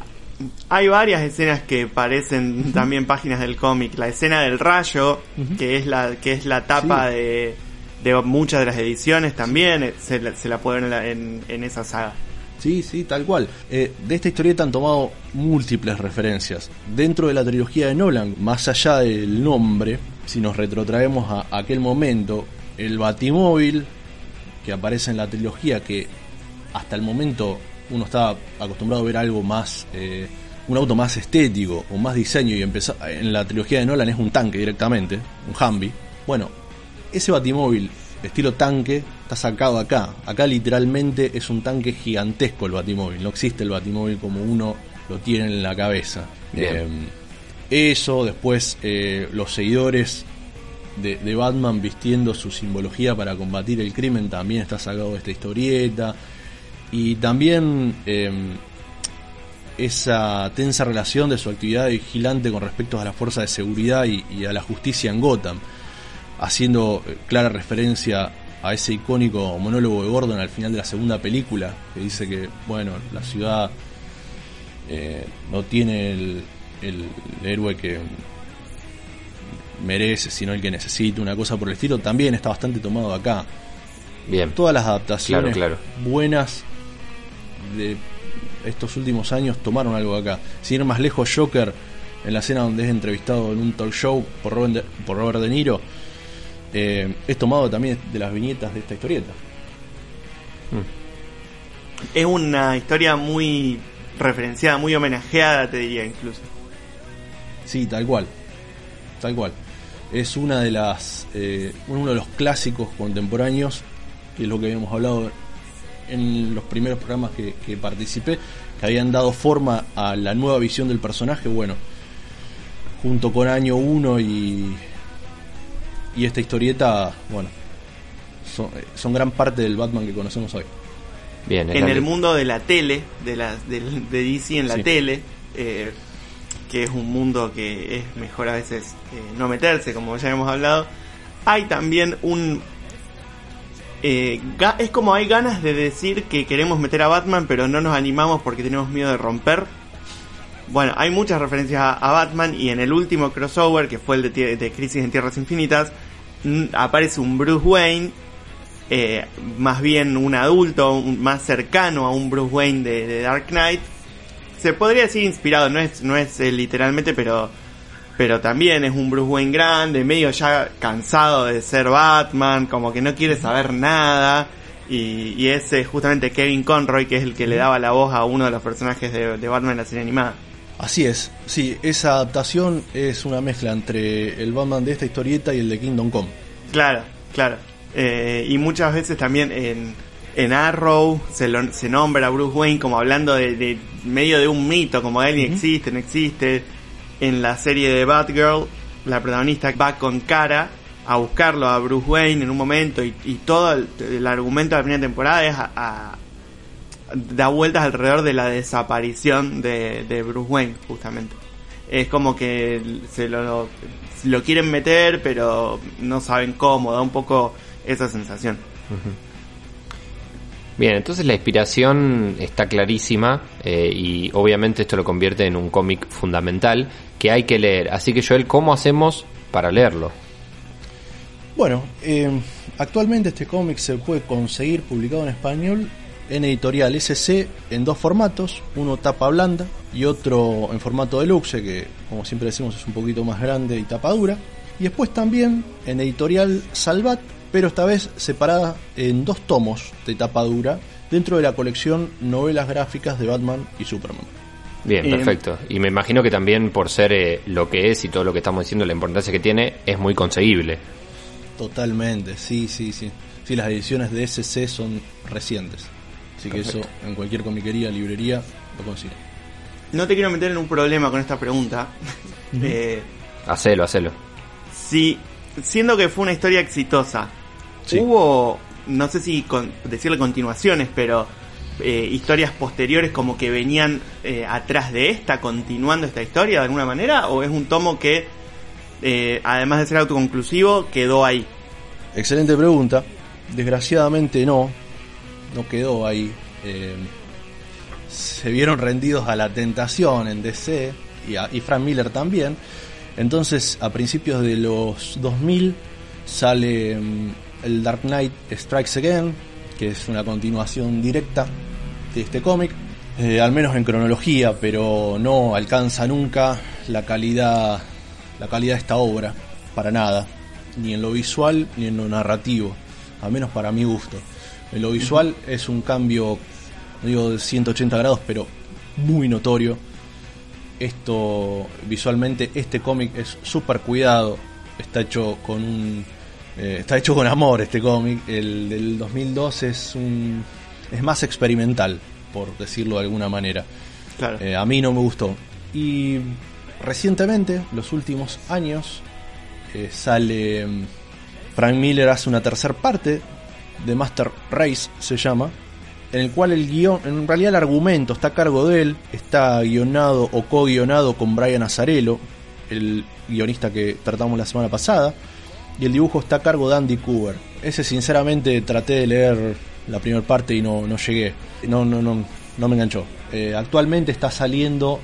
hay varias escenas que parecen también páginas del cómic. La escena del rayo, que es la que es la tapa Sí. de, de muchas de las ediciones también, eh, se, la- se la puede ver en, la- en, en esa saga. Sí, sí, tal cual. Eh, de esta historieta han tomado múltiples referencias. Dentro de la trilogía de Nolan, más allá del nombre, si nos retrotraemos a aquel momento, el Batimóvil que aparece en la trilogía, que hasta el momento uno estaba acostumbrado a ver algo más, eh, un auto más estético o más diseño, y empezó, en la trilogía de Nolan es un tanque directamente, un Humvee. Bueno, ese batimóvil estilo tanque está sacado acá. Acá literalmente es un tanque gigantesco el batimóvil. No existe el batimóvil como uno lo tiene en la cabeza. Eh, eso, después eh, los seguidores de, de Batman vistiendo su simbología para combatir el crimen también está sacado de esta historieta. Y también eh, esa tensa relación de su actividad vigilante con respecto a las fuerzas de seguridad y, y a la justicia en Gotham, haciendo eh, clara referencia a ese icónico monólogo de Gordon al final de la segunda película, que dice que, bueno, la ciudad eh, no tiene el, el héroe que merece, sino el que necesita, una cosa por el estilo, también está bastante tomado acá. Bien. Todas las adaptaciones Claro, buenas de estos últimos años tomaron algo de acá. Sin ir más lejos, Joker, en la escena donde es entrevistado en un talk show por Robert De, por Robert De Niro, eh, es tomado también de las viñetas de esta historieta. Es una historia muy referenciada, muy homenajeada, te diría incluso. Sí, tal cual. Tal cual. Es una de las. eh, uno de los clásicos contemporáneos, que es lo que habíamos hablado en los primeros programas que, que participé, que habían dado forma a la nueva visión del personaje. Bueno, junto con Año 1 y. y esta historieta, bueno, son, eh, son gran parte del Batman que conocemos hoy. Bien. en el que- mundo de la tele, de, la, del- de DC en la Sí. tele, eh, que es un mundo que es mejor a veces eh, no meterse, como ya hemos hablado, hay también un... eh, es como hay ganas de decir que queremos meter a Batman, pero no nos animamos porque tenemos miedo de romper. Bueno, hay muchas referencias a, Batman y en el último crossover, que fue el de, Crisis en Tierras Infinitas, aparece un Bruce Wayne eh, más bien un adulto, un- más cercano a un Bruce Wayne de, de Dark Knight. Se podría decir inspirado, no es, no es eh, literalmente, pero, pero también es un Bruce Wayne grande, medio ya cansado de ser Batman, como que no quiere saber nada. Y, y es eh, justamente Kevin Conroy, que es el que le daba la voz a uno de los personajes de, de Batman en la serie animada. Así es, sí, esa adaptación es una mezcla entre el Batman de esta historieta y el de Kingdom Come. Claro, claro. Eh, y muchas veces también en, en Arrow se, lo- se nombra a Bruce Wayne como hablando de, de medio de un mito, como él ni existe, no existe. En la serie de Batgirl, la protagonista va con cara a buscarlo a Bruce Wayne en un momento y, todo el, el argumento de la primera temporada es a, a- da vueltas alrededor de la desaparición de, de Bruce Wayne, justamente. Es como que se lo, lo quieren meter, pero no saben cómo, da un poco esa sensación. Bien, entonces la inspiración está clarísima eh, y obviamente esto lo convierte en un cómic fundamental que hay que leer. Así que Joel, ¿cómo hacemos para leerlo? Bueno, eh, actualmente este cómic se puede conseguir publicado en español en editorial SC en dos formatos, uno tapa blanda y otro en formato deluxe, que como siempre decimos es un poquito más grande y tapa dura. Y después también en editorial Salvat, pero esta vez separada en dos tomos de tapa dura dentro de la colección Novelas Gráficas de Batman y Superman. Bien, Eh, perfecto. Y me imagino que también por ser eh, lo que es y todo lo que estamos diciendo, la importancia que tiene, es muy conseguible. Totalmente, sí, sí, sí. Sí, las ediciones de SC son recientes. Así que eso en cualquier comiquería, librería, lo consigue. No te quiero meter en un problema con esta pregunta. Eh, Hacelo, hacelo. si, siendo que fue una historia exitosa, Sí. hubo, no sé si con, decirle continuaciones, pero eh, historias posteriores como que venían eh, atrás de esta, continuando esta historia de alguna manera? ¿O es un tomo que, eh, además de ser autoconclusivo, quedó ahí? Excelente pregunta. Desgraciadamente no, no quedó ahí. Se vieron rendidos a la tentación en DC y, a- y Frank Miller también. Entonces, a principios de los 2000 sale mm, el Dark Knight Strikes Again, que es una continuación directa de este cómic, eh, al menos en cronología, pero no alcanza nunca la calidad, la calidad de esta obra, para nada, ni en lo visual ni en lo narrativo, al menos para mi gusto. En lo visual es un cambio, no digo de 180 grados, pero muy notorio. Esto visualmente, este cómic es súper cuidado, está hecho con un eh, está hecho con amor este cómic. El del 2002 es un es más experimental, por decirlo de alguna manera. Claro. Eh, a mí no me gustó. Y recientemente, los últimos años, eh, sale mm, Frank Miller hace una tercera parte de Master Race se llama, en el cual el guion, en realidad el argumento está a cargo de él, está guionado o co-guionado con Brian Azarello, el guionista que tratamos la semana pasada, y el dibujo está a cargo de Andy Cooper. Ese sinceramente traté de leer la primera parte y no, no llegué, no, no, no, no me enganchó. Eh, actualmente está saliendo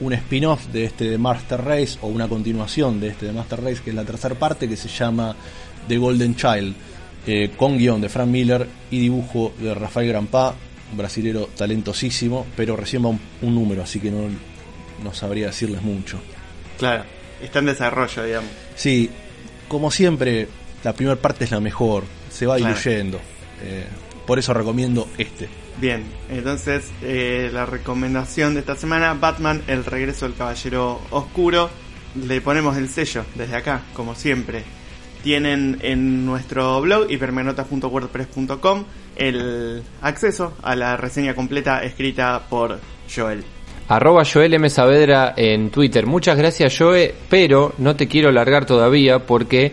un spin-off de este de Master Race o una continuación de este de Master Race que es la tercera parte que se llama The Golden Child eh, con guion de Frank Miller y dibujo de Rafael Grampa un brasilero talentosísimo pero recién va un, un número así que no, no sabría decirles mucho Claro. Está en desarrollo, digamos. sí como siempre la primera parte es la mejor se va Claro. diluyendo eh, por eso recomiendo este Bien, entonces eh, la recomendación de esta semana, Batman, el regreso del Caballero Oscuro. Le ponemos el sello desde acá, como siempre. Tienen en nuestro blog hipermenotas.wordpress.com el acceso a la reseña completa escrita por Joel. Arroba Joel M. Saavedra en Twitter. Muchas gracias, Joe, pero no te quiero largar todavía porque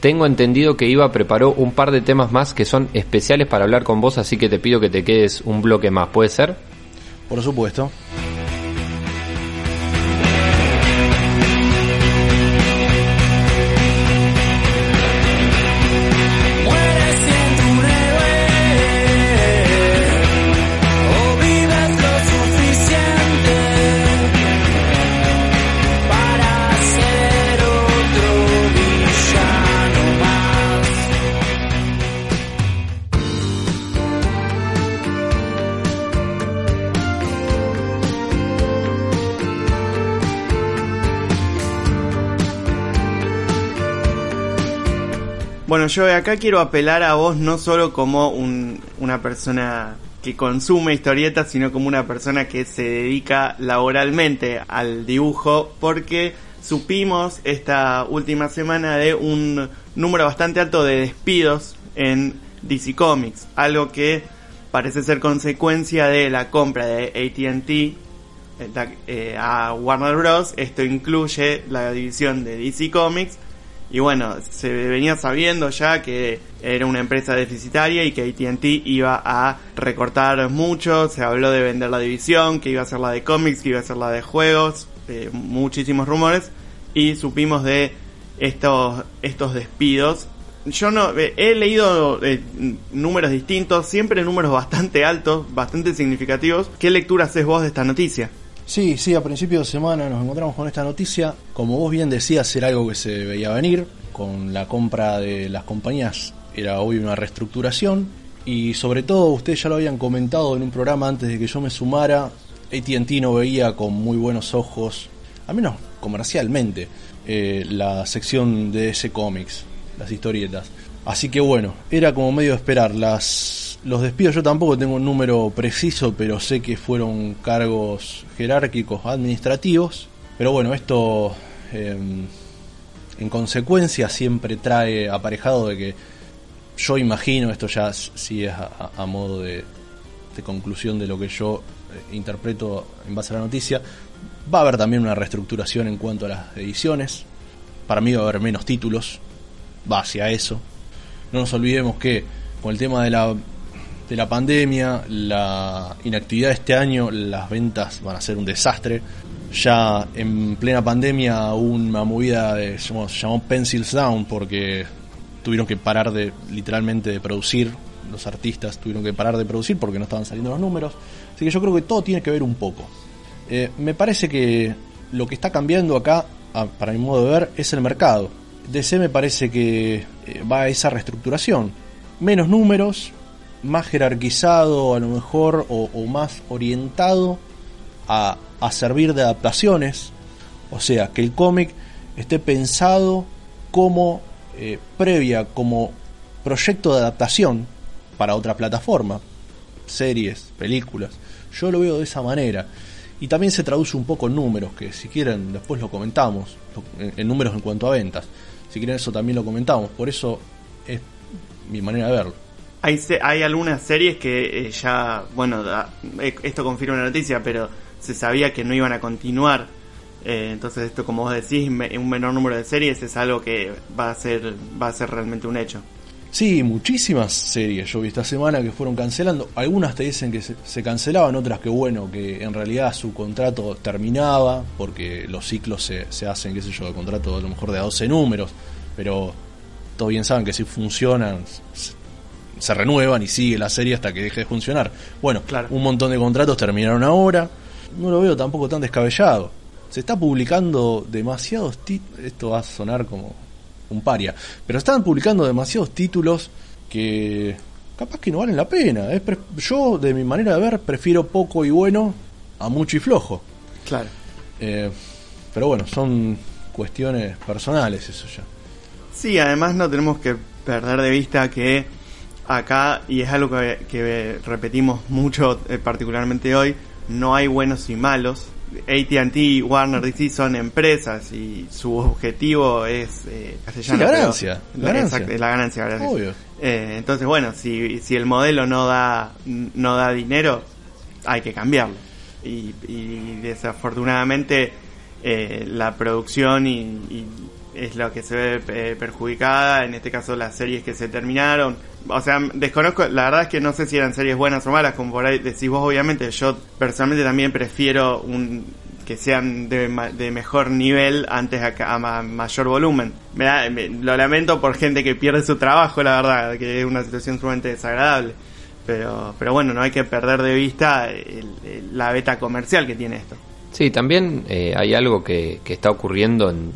tengo entendido que Iva preparó un par de temas más que son especiales para hablar con vos, así que te pido que te quedes un bloque más. ¿Puede ser? por supuesto yo acá quiero apelar a vos no solo como un- una persona que consume historietas, sino como una persona que se dedica laboralmente al dibujo, porque supimos esta última semana de un número bastante alto de despidos en DC Comics, algo que parece ser consecuencia de la compra de AT&T eh, eh, a Warner Bros. Esto incluye la división de DC Comics. Y bueno, se venía sabiendo ya que era una empresa deficitaria y que AT&T iba a recortar mucho. Se habló de vender la división, que iba a ser la de cómics, que iba a ser la de juegos. eh, muchísimos rumores. Y supimos de estos, estos despidos. Yo no eh, he leído eh, números distintos, siempre números bastante altos, bastante significativos. ¿Qué lectura haces vos de esta noticia? Sí, sí, a principio de semana nos encontramos con esta noticia. Como vos bien decías, era algo que se veía venir. Con la compra de las compañías era hoy una reestructuración. Y sobre todo, ustedes ya lo habían comentado en un programa antes de que yo me sumara. ATT no veía con muy buenos ojos, al menos comercialmente, eh, la sección de ese cómics, las historietas. Así que bueno, era como medio de esperar. Las, los despidos yo tampoco tengo un número preciso, pero sé que fueron cargos jerárquicos administrativos. Pero bueno, esto eh, en consecuencia siempre trae aparejado de que yo imagino, esto ya sí es a modo de, de conclusión de lo que yo eh, interpreto en base a la noticia, va a haber también una reestructuración en cuanto a las ediciones. Para mí va a haber menos títulos, va hacia eso. No nos olvidemos que con el tema de la de la pandemia, la inactividad de este año, las ventas van a ser un desastre. Ya en plena pandemia hubo una movida de, se llamó, Pencils Down porque tuvieron que parar de literalmente de producir, los artistas tuvieron que parar de producir porque no estaban saliendo los números. Así que yo creo que todo tiene que ver un poco. Eh, me parece que lo que está cambiando acá, para mi modo de ver, es el mercado. DC me parece que eh, va a esa reestructuración. Menos números, más jerarquizado a lo mejor o, más orientado a, a servir de adaptaciones. O sea, que el cómic esté pensado como eh, previa, como proyecto de adaptación para otra plataforma, series, películas. Yo lo veo de esa manera. Y también se traduce un poco en números, que si quieren después lo comentamos, en números en cuanto a ventas. Si quieren eso también lo comentamos. Por eso es mi manera de verlo. Hay, hay algunas series que eh, ya, bueno, eh, esto confirma la noticia, pero se sabía que no iban a continuar. Eh, entonces esto, como vos decís, un menor número de series es algo que va a ser, va a ser realmente un hecho. Sí, muchísimas series yo vi esta semana que fueron cancelando. Algunas te dicen que se, se cancelaban, otras que bueno, que en realidad su contrato terminaba, porque los ciclos se, se hacen, qué sé yo, de contrato a lo mejor de a 12 números, pero todos bien saben que si funcionan, se, renuevan y sigue la serie hasta que deje de funcionar. Bueno, Claro. un montón de contratos terminaron ahora, no lo veo tampoco tan descabellado. Se está publicando demasiados títulos, esto va a sonar como un paria, pero están publicando demasiados títulos que capaz que no valen la pena. Es pre- yo, de mi manera de ver, prefiero poco y bueno a mucho y flojo. Claro. Eh, pero bueno, son cuestiones personales eso ya. Sí, además no tenemos que perder de vista que acá, y es algo que, que repetimos mucho, eh, particularmente hoy, no hay buenos y malos. ATT, Warner DC son empresas y su objetivo es eh, castellano. Sí, la pero- ganancia, la ganancia. Exacto, la ganancia, gracias. Obvio. Eh, entonces, bueno, si, si el modelo no da, no da dinero, hay que cambiarlo. Y, y desafortunadamente eh, la producción y, y es lo que se ve eh, perjudicada, en este caso las series que se terminaron. O sea, desconozco, la verdad es que no sé si eran series buenas o malas, como por ahí decís vos, obviamente. Yo personalmente también prefiero un que sean de, de mejor nivel antes a, a ma- mayor volumen. Me me- lo lamento por gente que pierde su trabajo, la verdad, que es una situación sumamente desagradable. Pero, pero bueno, no hay que perder de vista el- la beta comercial que tiene esto. Sí, también eh, hay algo que, que está ocurriendo en,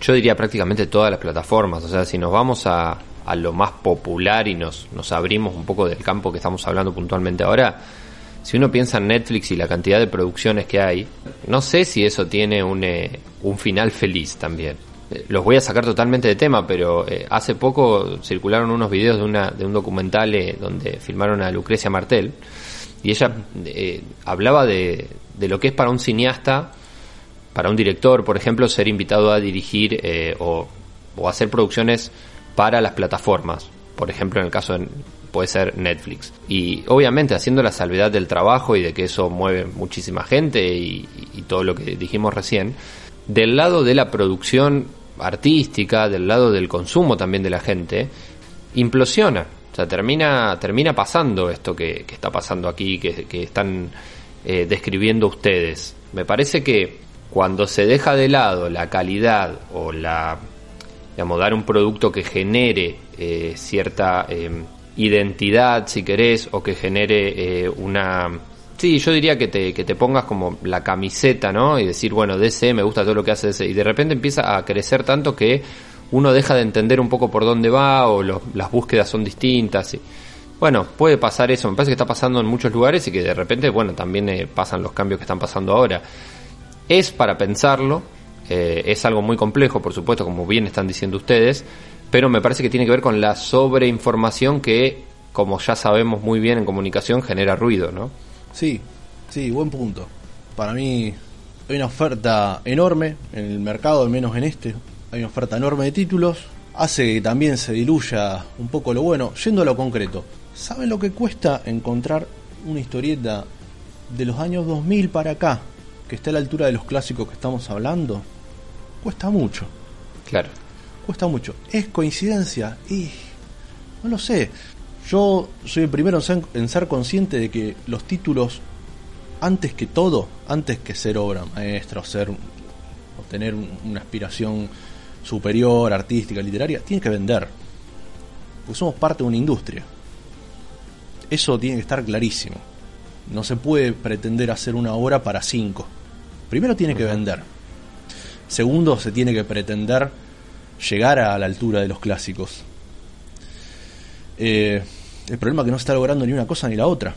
yo diría prácticamente todas las plataformas. O sea, si nos vamos a, a lo más popular y nos, nos abrimos un poco del campo que estamos hablando puntualmente ahora, si uno piensa en Netflix y la cantidad de producciones que hay, no sé si eso tiene un, eh, un final feliz también. Eh, Los voy a sacar totalmente de tema, pero eh, hace poco circularon unos videos de, una, de un documental eh, donde filmaron a Lucrecia Martel y ella hablaba de, de lo que es para un cineasta, para un director, por ejemplo, ser invitado a dirigir o, o hacer producciones para las plataformas. Por ejemplo, en el caso de, puede ser Netflix. Y obviamente haciendo la salvedad del trabajo y de que eso mueve muchísima gente y, todo lo que dijimos recién, del lado de la producción artística, del lado del consumo también de la gente, implosiona. O sea, termina, termina pasando esto que, está pasando aquí, que, que están eh, describiendo ustedes. Me parece que cuando se deja de lado la calidad o la, digamos, dar un producto que genere eh, cierta eh, identidad, si querés, o que genere eh, una... Sí, yo diría que te, que te pongas como la camiseta, ¿no? Y decir, bueno, DC, me gusta todo lo que hace DC. Y de repente empieza a crecer tanto que uno deja de entender un poco por dónde va o las búsquedas son distintas. Bueno, puede pasar eso. Me parece que está pasando en muchos lugares y que de repente, bueno, también pasan los cambios que están pasando ahora. Es para pensarlo, eh, es algo muy complejo, por supuesto, como bien están diciendo ustedes, pero me parece que tiene que ver con la sobreinformación que, como ya sabemos muy bien en comunicación, genera ruido, ¿no? Sí, sí, buen punto. Para mí hay una oferta enorme en el mercado, al menos en este. Hay una oferta enorme de títulos. Hace que también se diluya un poco lo bueno. Yendo a lo concreto, ¿saben lo que cuesta encontrar una historieta de los años 2000 para acá, que esté a la altura de los clásicos que estamos hablando? Cuesta mucho Claro. cuesta mucho. ¿Es coincidencia? Y no lo sé. Yo soy el primero en ser, en ser consciente de que los títulos, antes que todo, antes que ser obra maestra o ser o tener un- una aspiración superior, artística, literaria, tienen que vender. Porque somos parte de una industria. Eso tiene que estar clarísimo. No se puede pretender hacer una obra para cinco. Primero tiene que vender. Segundo, se tiene que pretender llegar a la altura de los clásicos. Eh, el problema es que no se está logrando ni una cosa ni la otra.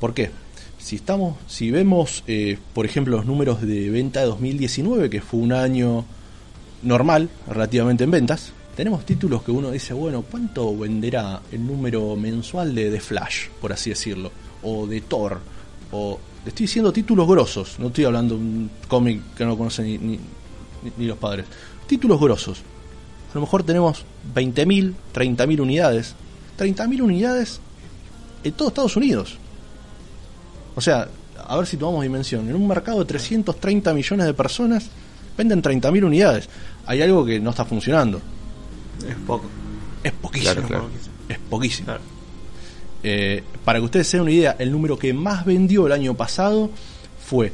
¿Por qué? Si estamos, si vemos, eh, por ejemplo, los números de venta de 2019, que fue un año normal, relativamente en ventas, tenemos títulos que uno dice, bueno, ¿cuánto venderá el número mensual de Flash, por así decirlo? O de Thor, o estoy diciendo títulos grosos, no estoy hablando de un cómic que no conocen ni, ni- ni- ni los padres. Títulos grosos. A lo mejor tenemos 20.000, 30.000 unidades. 30.000 unidades en todo Estados Unidos. O sea, a ver si tomamos dimensión. En un mercado de 330 millones de personas, venden 30.000 unidades. Hay algo que no está funcionando. Es poco. Es poquísimo. Claro, claro. Es poquísimo. Claro. Eh, para que ustedes se den una idea, el número que más vendió el año pasado fue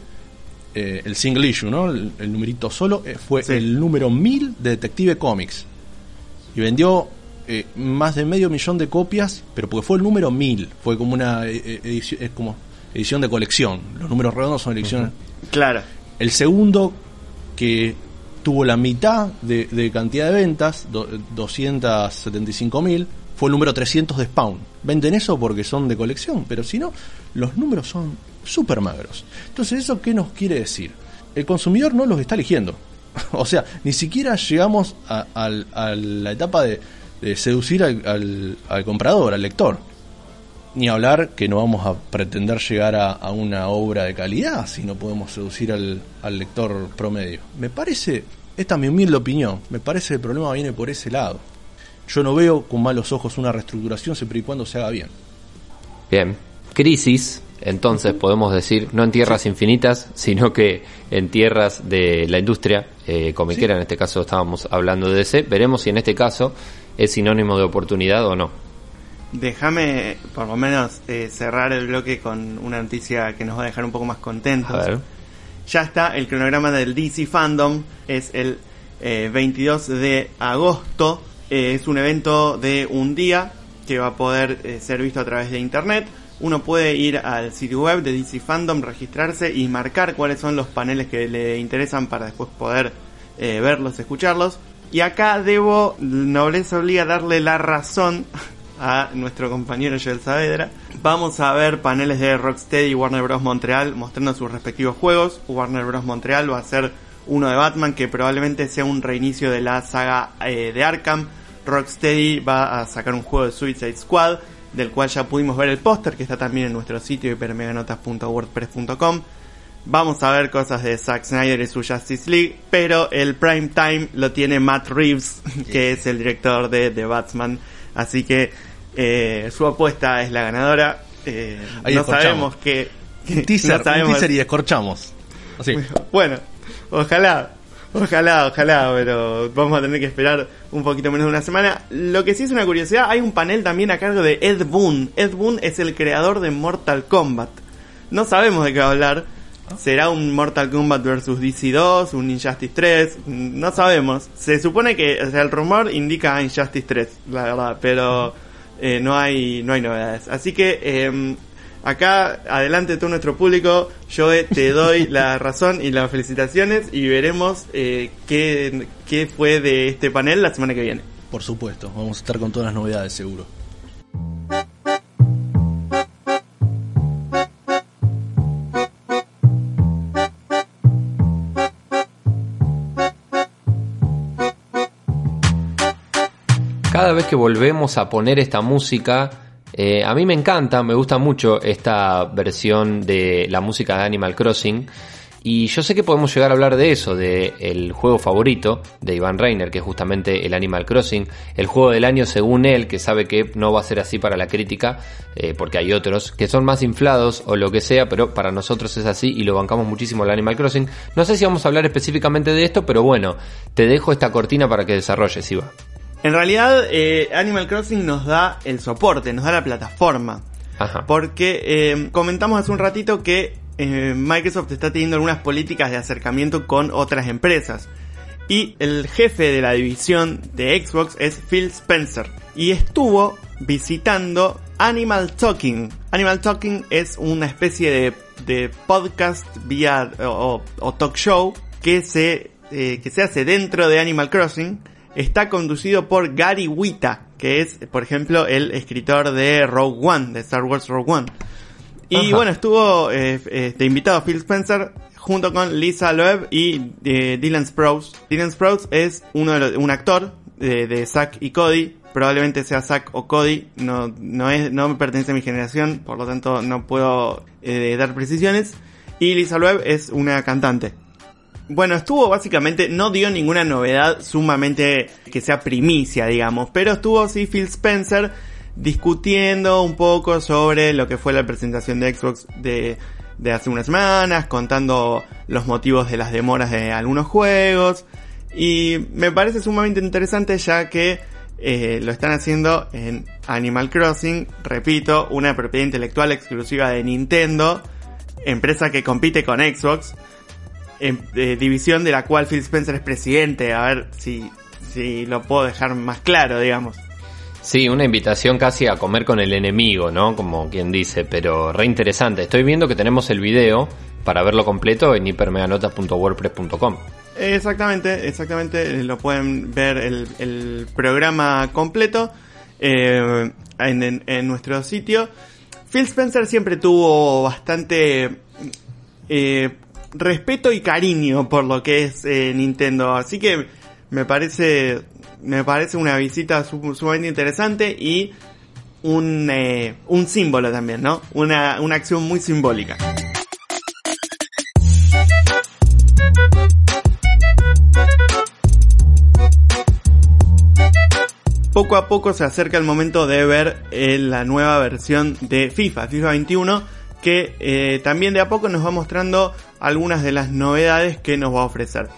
eh, el single issue, ¿no? El, el numerito solo, eh, fue Sí. el número 1000 de Detective Comics. Y vendió eh, más de medio millón de copias, pero porque fue el número 1000. Fue como una edición, es como edición de colección. Los números redondos son ediciones. Claro. El segundo, que tuvo la mitad de, de cantidad de ventas, do- 275 mil, fue el número 300 de Spawn. Venden eso porque son de colección, pero si no, los números son súper magros. Entonces, ¿eso qué nos quiere decir? El consumidor no los está eligiendo. o sea, ni siquiera llegamos a, la etapa de, seducir al, comprador, al lector. Ni hablar que no vamos a pretender llegar a, a una obra de calidad si no podemos seducir al, al lector promedio. Me parece, esta es mi humilde opinión, me parece que el problema viene por ese lado. Yo no veo con malos ojos una reestructuración siempre y cuando se haga bien. Bien. Crisis, entonces podemos decir, no en tierras infinitas, sino que en tierras de la industria eh, comiquera, en este caso estábamos hablando de DC. Veremos si en este caso es sinónimo de oportunidad o no. Déjame, por lo menos, eh, cerrar el bloque con una noticia que nos va a dejar un poco más contentos. A ver. Ya está el cronograma del DC Fandom, es el eh, 22 de agosto, Eh, es un evento de un día que va a poder eh, ser visto a través de internet. Uno puede ir al sitio web de DC Fandom, registrarse y marcar cuáles son los paneles que le interesan para después poder eh, verlos, escucharlos. Y acá debo, nobleza obliga, darle la razón a nuestro compañero Joel Saavedra. Vamos a ver paneles de Rocksteady y Warner Bros. Montreal mostrando sus respectivos juegos. Warner Bros. Montreal va a ser uno de Batman que probablemente sea un reinicio de la saga de Arkham. Rocksteady va a sacar un juego de Suicide Squad del cual ya pudimos ver el póster que está también en nuestro sitio hipermeganotas.wordpress.com. Vamos a ver cosas de Zack Snyder y su Justice League, pero el prime time lo tiene Matt Reeves, que es el director de The Batman. Así que eh, su apuesta es la ganadora. Eh, no sabemos que... Un teaser, no sabemos- un teaser y escorchamos. Así. bueno, ojalá, ojalá, ojalá, pero vamos a tener que esperar un poquito menos de una semana. Lo que sí es una curiosidad, hay un panel también a cargo de Ed Boon. Ed Boon es el creador de Mortal Kombat. No sabemos de qué va a hablar. ¿Será un Mortal Kombat vs DC 2? ¿Un Injustice 3? No sabemos. Se supone que, o sea, el rumor indica Injustice 3, la verdad, pero eh, no hay no hay novedades. Así que eh, acá, adelante todo nuestro público, yo eh, te doy la razón y las felicitaciones y veremos eh, qué, qué fue de este panel la semana que viene. Por supuesto, vamos a estar con todas las novedades seguro. Cada vez que volvemos a poner esta música, eh, a mí me encanta, me gusta mucho esta versión de la música de Animal Crossing. Y yo sé que podemos llegar a hablar de eso, de el juego favorito de Iván Reiner, que es justamente el Animal Crossing, el juego del año según él, que sabe que no va a ser así para la crítica, eh, porque hay otros que son más inflados o lo que sea, pero para nosotros es así y lo bancamos muchísimo el Animal Crossing. No sé si vamos a hablar específicamente de esto, pero bueno, te dejo esta cortina para que desarrolles, Iván. En realidad, eh, Animal Crossing nos da el soporte, nos da la plataforma. Ajá. Porque eh, comentamos hace un ratito que eh, Microsoft está teniendo algunas políticas de acercamiento con otras empresas. Y el jefe de la división de Xbox es Phil Spencer. Y estuvo visitando Animal Talking. Animal Talking es una especie de, de podcast vía o, o talk show que se, que se hace dentro de Animal Crossing. Está conducido por Gary Wita, que es, por ejemplo, el escritor de Rogue One, de Star Wars Rogue One. Y Ajá. bueno, estuvo eh, este, invitado Phil Spencer junto con Lisa Loeb y eh, Dylan Sprouse. Dylan Sprouse es uno de los- un actor de, de Zack y Cody. Probablemente sea Zack o Cody. No, no, es, no me pertenece a mi generación, por lo tanto no puedo eh, dar precisiones. Y Lisa Loeb es una cantante. Bueno, estuvo básicamente, no dio ninguna novedad sumamente que sea primicia, digamos, pero estuvo sí Phil Spencer discutiendo un poco sobre lo que fue la presentación de Xbox de, de hace unas semanas, contando los motivos de las demoras de algunos juegos, y me parece sumamente interesante ya que eh, lo están haciendo en Animal Crossing, repito, una propiedad intelectual exclusiva de Nintendo, empresa que compite con Xbox, eh, división de la cual Phil Spencer es presidente, a ver si, si lo puedo dejar más claro, digamos. Sí, una invitación casi a comer con el enemigo, ¿no? Como quien dice, pero re interesante. Estoy viendo que tenemos el video para verlo completo en hipermeganotas.wordpress.com. Exactamente, exactamente, lo pueden ver el, el programa completo eh, en, en- en nuestro sitio. Phil Spencer siempre tuvo bastante eh, respeto y cariño por lo que es eh, Nintendo, así que me parece me parece una visita su- sumamente interesante y un, eh, un símbolo también, ¿no? Una, una acción muy simbólica. poco a poco se acerca el momento de ver eh, la nueva versión de FIFA, FIFA 21, que también de a poco nos va mostrando algunas de las novedades que nos va a ofrecer.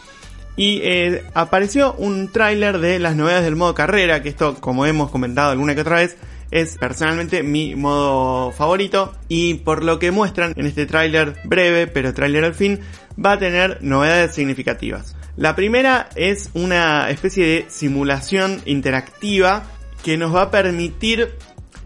Y eh, apareció un tráiler de las novedades del modo carrera, que esto, como hemos comentado alguna que otra vez, es personalmente mi modo favorito. Y por lo que muestran en este tráiler breve, pero tráiler al fin, va a tener novedades significativas. La primera es una especie de simulación interactiva que nos va a permitir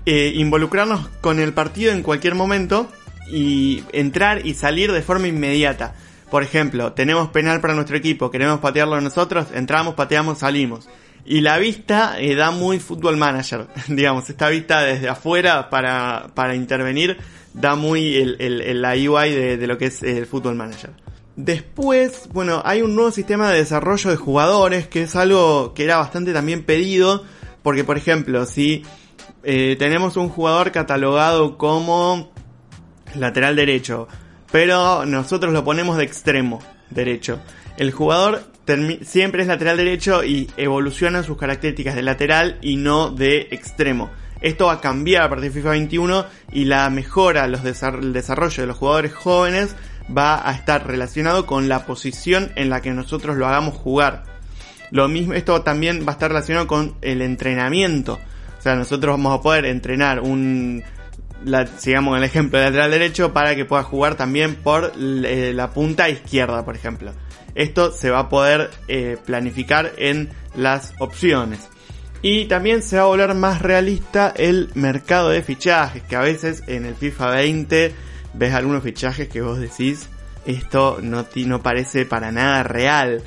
eh, involucrarnos con el partido en cualquier momento y entrar y salir de forma inmediata. Por ejemplo, tenemos penal para nuestro equipo, queremos patearlo nosotros, entramos, pateamos, salimos. Y la vista eh, da muy fútbol manager, digamos, esta vista desde afuera para, para intervenir da muy el, el- el- la UI de, de lo que es el fútbol manager. Después, bueno, hay un nuevo sistema de desarrollo de jugadores que es algo que era bastante también pedido, porque por ejemplo, si eh, tenemos un jugador catalogado como lateral derecho, pero nosotros lo ponemos de extremo derecho. El jugador siempre es lateral derecho y evoluciona sus características de lateral y no de extremo. Esto va a cambiar a partir de FIFA 21 y la mejora, el desarrollo de los jugadores jóvenes va a estar relacionado con la posición en la que nosotros lo hagamos jugar. Lo mismo, esto también va a estar relacionado con el entrenamiento. O sea, nosotros vamos a poder entrenar un, la, sigamos el ejemplo lateral derecho para que pueda jugar también por eh, la punta izquierda, por ejemplo. Esto se va a poder eh, planificar en las opciones. Y también se va a volver más realista el mercado de fichajes, que a veces en el FIFA 20 ves algunos fichajes que vos decís, esto no, no parece para nada real.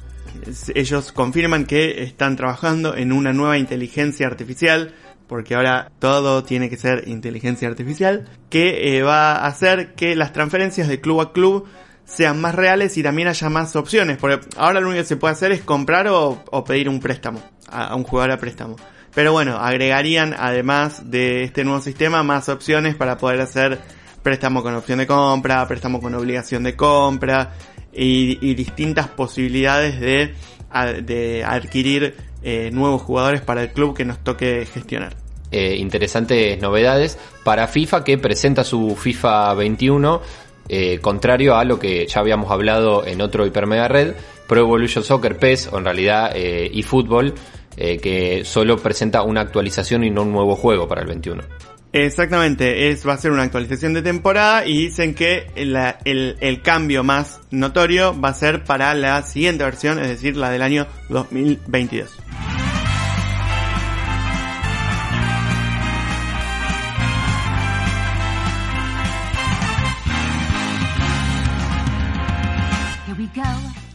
Ellos confirman que están trabajando en una nueva inteligencia artificial, porque ahora todo tiene que ser inteligencia artificial, que eh, va a hacer que las transferencias de club a club sean más reales y también haya más opciones. Porque ahora lo único que se puede hacer es comprar o, pedir un préstamo a, un jugador a préstamo. Pero bueno, agregarían además de este nuevo sistema más opciones para poder hacer préstamo con opción de compra, préstamo con obligación de compra y, distintas posibilidades de adquirir eh, nuevos jugadores para el club que nos toque gestionar. eh, interesantes novedades para FIFA que presenta su FIFA 21 eh, contrario a lo que ya habíamos hablado en otro Hiper Mega Red Pro Evolution Soccer PES o en realidad eFootball que solo presenta una actualización y no un nuevo juego para el 21. Exactamente, es, va a ser una actualización de temporada y dicen que el, el cambio más notorio va a ser para la siguiente versión, es decir, la del año 2022.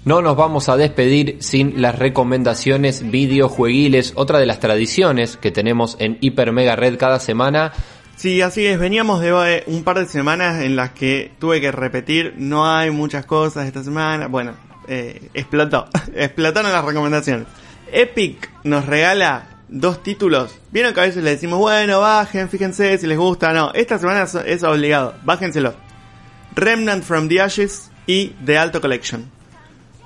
No nos vamos a despedir sin las recomendaciones videojueguiles, otra de las tradiciones que tenemos en Hiper Mega Red cada semana. Sí, así es, veníamos de eh, un par de semanas en las que tuve que repetir, no hay muchas cosas esta semana, bueno, eh, explotó, explotaron las recomendaciones. Epic nos regala dos títulos, vieron que a veces le decimos, bueno, bajen, fíjense si les gusta, no, esta semana es- obligado, bájenselo. Remnant from the Ashes y The Alto Collection.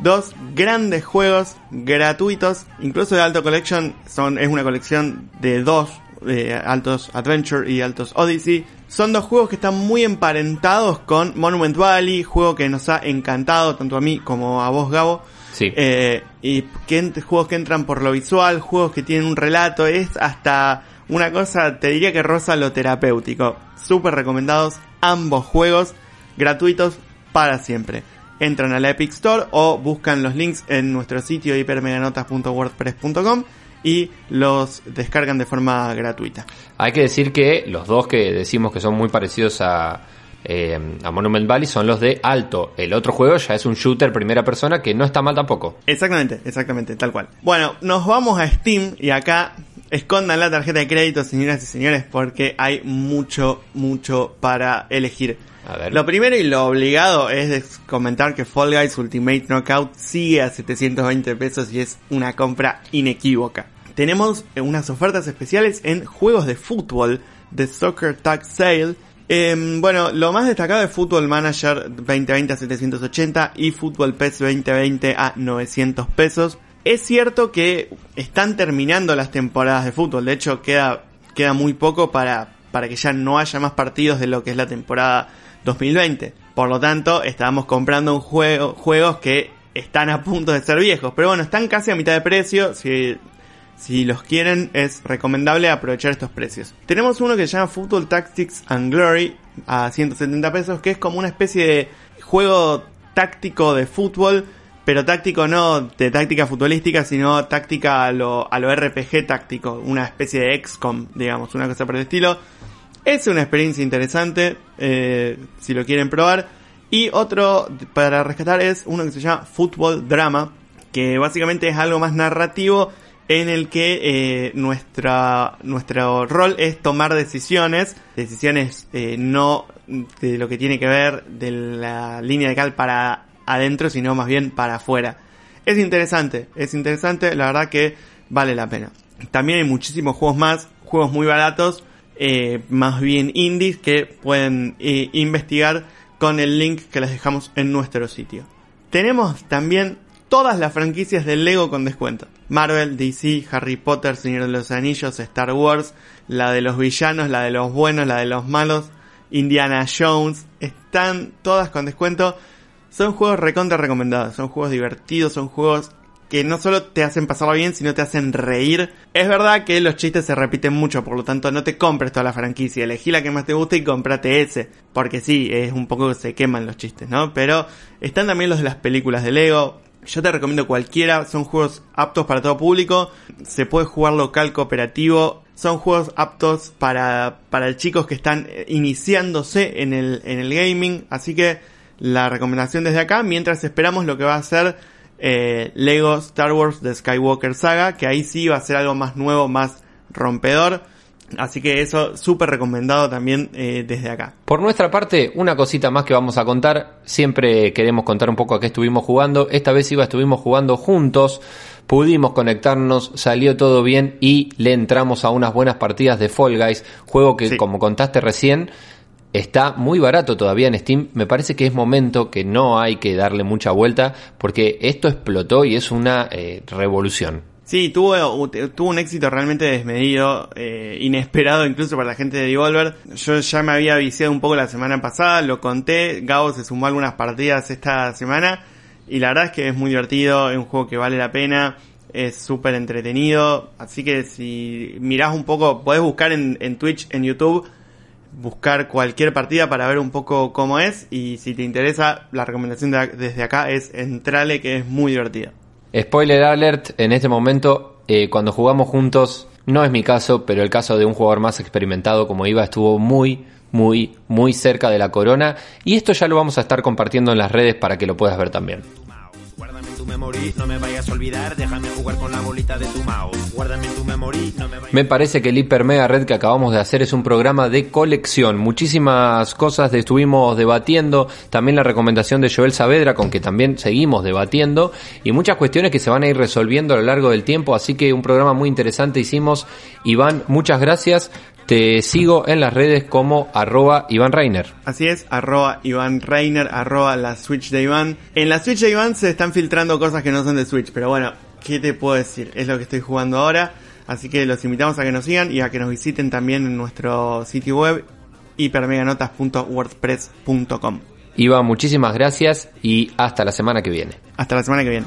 Dos grandes juegos gratuitos, incluso The Alto Collection son, es una colección de dos, eh, Altos Adventure y Altos Odyssey. Son dos juegos que están muy emparentados con Monument Valley, juego que nos ha encantado tanto a mí como a vos Gabo. Sí. Eh, y que juegos que entran por lo visual, juegos que tienen un relato, es hasta una cosa, te diría que rosa lo terapéutico. Súper recomendados ambos juegos, gratuitos para siempre. Entran a la Epic Store o buscan los links en nuestro sitio hipermeganotas.wordpress.com y los descargan de forma gratuita. Hay que decir que los dos que decimos que son muy parecidos a, eh, a Monument Valley son los de Alto. El otro juego ya es un shooter primera persona que no está mal tampoco. Exactamente, exactamente, tal cual. Bueno, nos vamos a Steam y acá escondan la tarjeta de crédito, señoras y señores, porque hay mucho, mucho para elegir. Lo primero y lo obligado es comentar que Fall Guys Ultimate Knockout sigue a 720 pesos y es una compra inequívoca. Tenemos eh, unas ofertas especiales en juegos de fútbol de Soccer Tag Sale. Em, bueno, lo más destacado es Football Manager 2020 a 780 y Football PES 2020 a 900 pesos. Es cierto que están terminando las temporadas de fútbol, de hecho queda, queda muy poco para, para que ya no haya más partidos de lo que es la temporada 2020. Por lo tanto, estábamos comprando juegos que están a punto de ser viejos, pero bueno, están casi a mitad de precio, si, si los quieren es recomendable aprovechar estos precios. Tenemos uno que se llama Football Tactics and Glory a 170 pesos, que es como una especie de juego táctico de fútbol, pero táctico no de táctica futbolística, sino táctica a lo, a lo RPG táctico, una especie de XCOM, digamos, una cosa por el estilo. Es una experiencia interesante, eh, si lo quieren probar. Y otro para rescatar es uno que se llama Football Drama, que básicamente es algo más narrativo en el que eh, nuestra, nuestro rol es tomar decisiones, decisiones eh, no de lo que tiene que ver de la línea de cal para adentro, sino más bien para afuera. Es interesante, es interesante, la verdad que vale la pena. También hay muchísimos juegos más, juegos muy baratos, eh, más bien indies que pueden eh, investigar con el link que les dejamos en nuestro sitio. Tenemos también todas las franquicias de Lego con descuento. Marvel, DC, Harry Potter, Señor de los Anillos, Star Wars, la de los villanos, la de los buenos, la de los malos, Indiana Jones, están todas con descuento. Son juegos recontra recomendados, son juegos divertidos, son juegos que no solo te hacen pasarlo bien, sino te hacen reír. Es verdad que los chistes se repiten mucho, por lo tanto no te compres toda la franquicia, elegí la que más te guste y comprate ese. Porque sí, es un poco que se queman los chistes, ¿no? Pero están también los de las películas de Lego. Yo te recomiendo cualquiera, son juegos aptos para todo público, se puede jugar local cooperativo, son juegos aptos para, para chicos que están eh, iniciándose en el, en el gaming, así que la recomendación desde acá, mientras esperamos lo que va a ser eh, Lego Star Wars The Skywalker Saga, que ahí sí va a ser algo más nuevo, más rompedor. Así que eso súper recomendado también eh, desde acá. Por nuestra parte, una cosita más que vamos a contar. Siempre queremos contar un poco a qué estuvimos jugando. Esta vez iba estuvimos jugando juntos. Pudimos conectarnos, salió todo bien y le entramos a unas buenas partidas de Fall Guys. Juego que, Sí. como contaste recién, está muy barato todavía en Steam. Me parece que es momento que no hay que darle mucha vuelta porque esto explotó y es una eh, revolución. Sí, tuvo, tuvo un éxito realmente desmedido, eh, inesperado incluso para la gente de Devolver. Yo ya me había viciado un poco la semana pasada, lo conté, Gabo se sumó algunas partidas esta semana y la verdad es que es muy divertido, es un juego que vale la pena. es súper entretenido, así que si mirás un poco, podés buscar en Twitch, en YouTube, buscar cualquier partida para ver un poco cómo es y si te interesa, la recomendación de- desde acá es entrale que es muy divertido. Spoiler alert, en este momento, eh, cuando jugamos juntos, no es mi caso, pero el caso de un jugador más experimentado como Iva estuvo muy, muy, muy cerca de la corona. Y esto ya lo vamos a estar compartiendo en las redes para que lo puedas ver también. Memory, no me vayas a olvidar. Déjame jugar con la bolita de tu mouse. Guárdame no me Me parece que el Hiper Mega Red que acabamos de hacer es un programa de colección. Muchísimas cosas estuvimos debatiendo. También la recomendación de Joel Saavedra, con que también seguimos debatiendo. Y muchas cuestiones que se van a ir resolviendo a lo largo del tiempo. Así que un programa muy interesante hicimos. Iván, muchas gracias. Te sigo en las redes como arroba Iván Reiner. Así es, arroba Iván Reiner, arroba la Switch de Iván. En la Switch de Iván se están filtrando cosas que no son de Switch, pero bueno, ¿qué te puedo decir? Es lo que estoy jugando ahora, así que los invitamos a que nos sigan y a que nos visiten también en nuestro sitio web hipermeganotas.wordpress.com. Iván, muchísimas gracias y hasta la semana que viene. Hasta la semana que viene.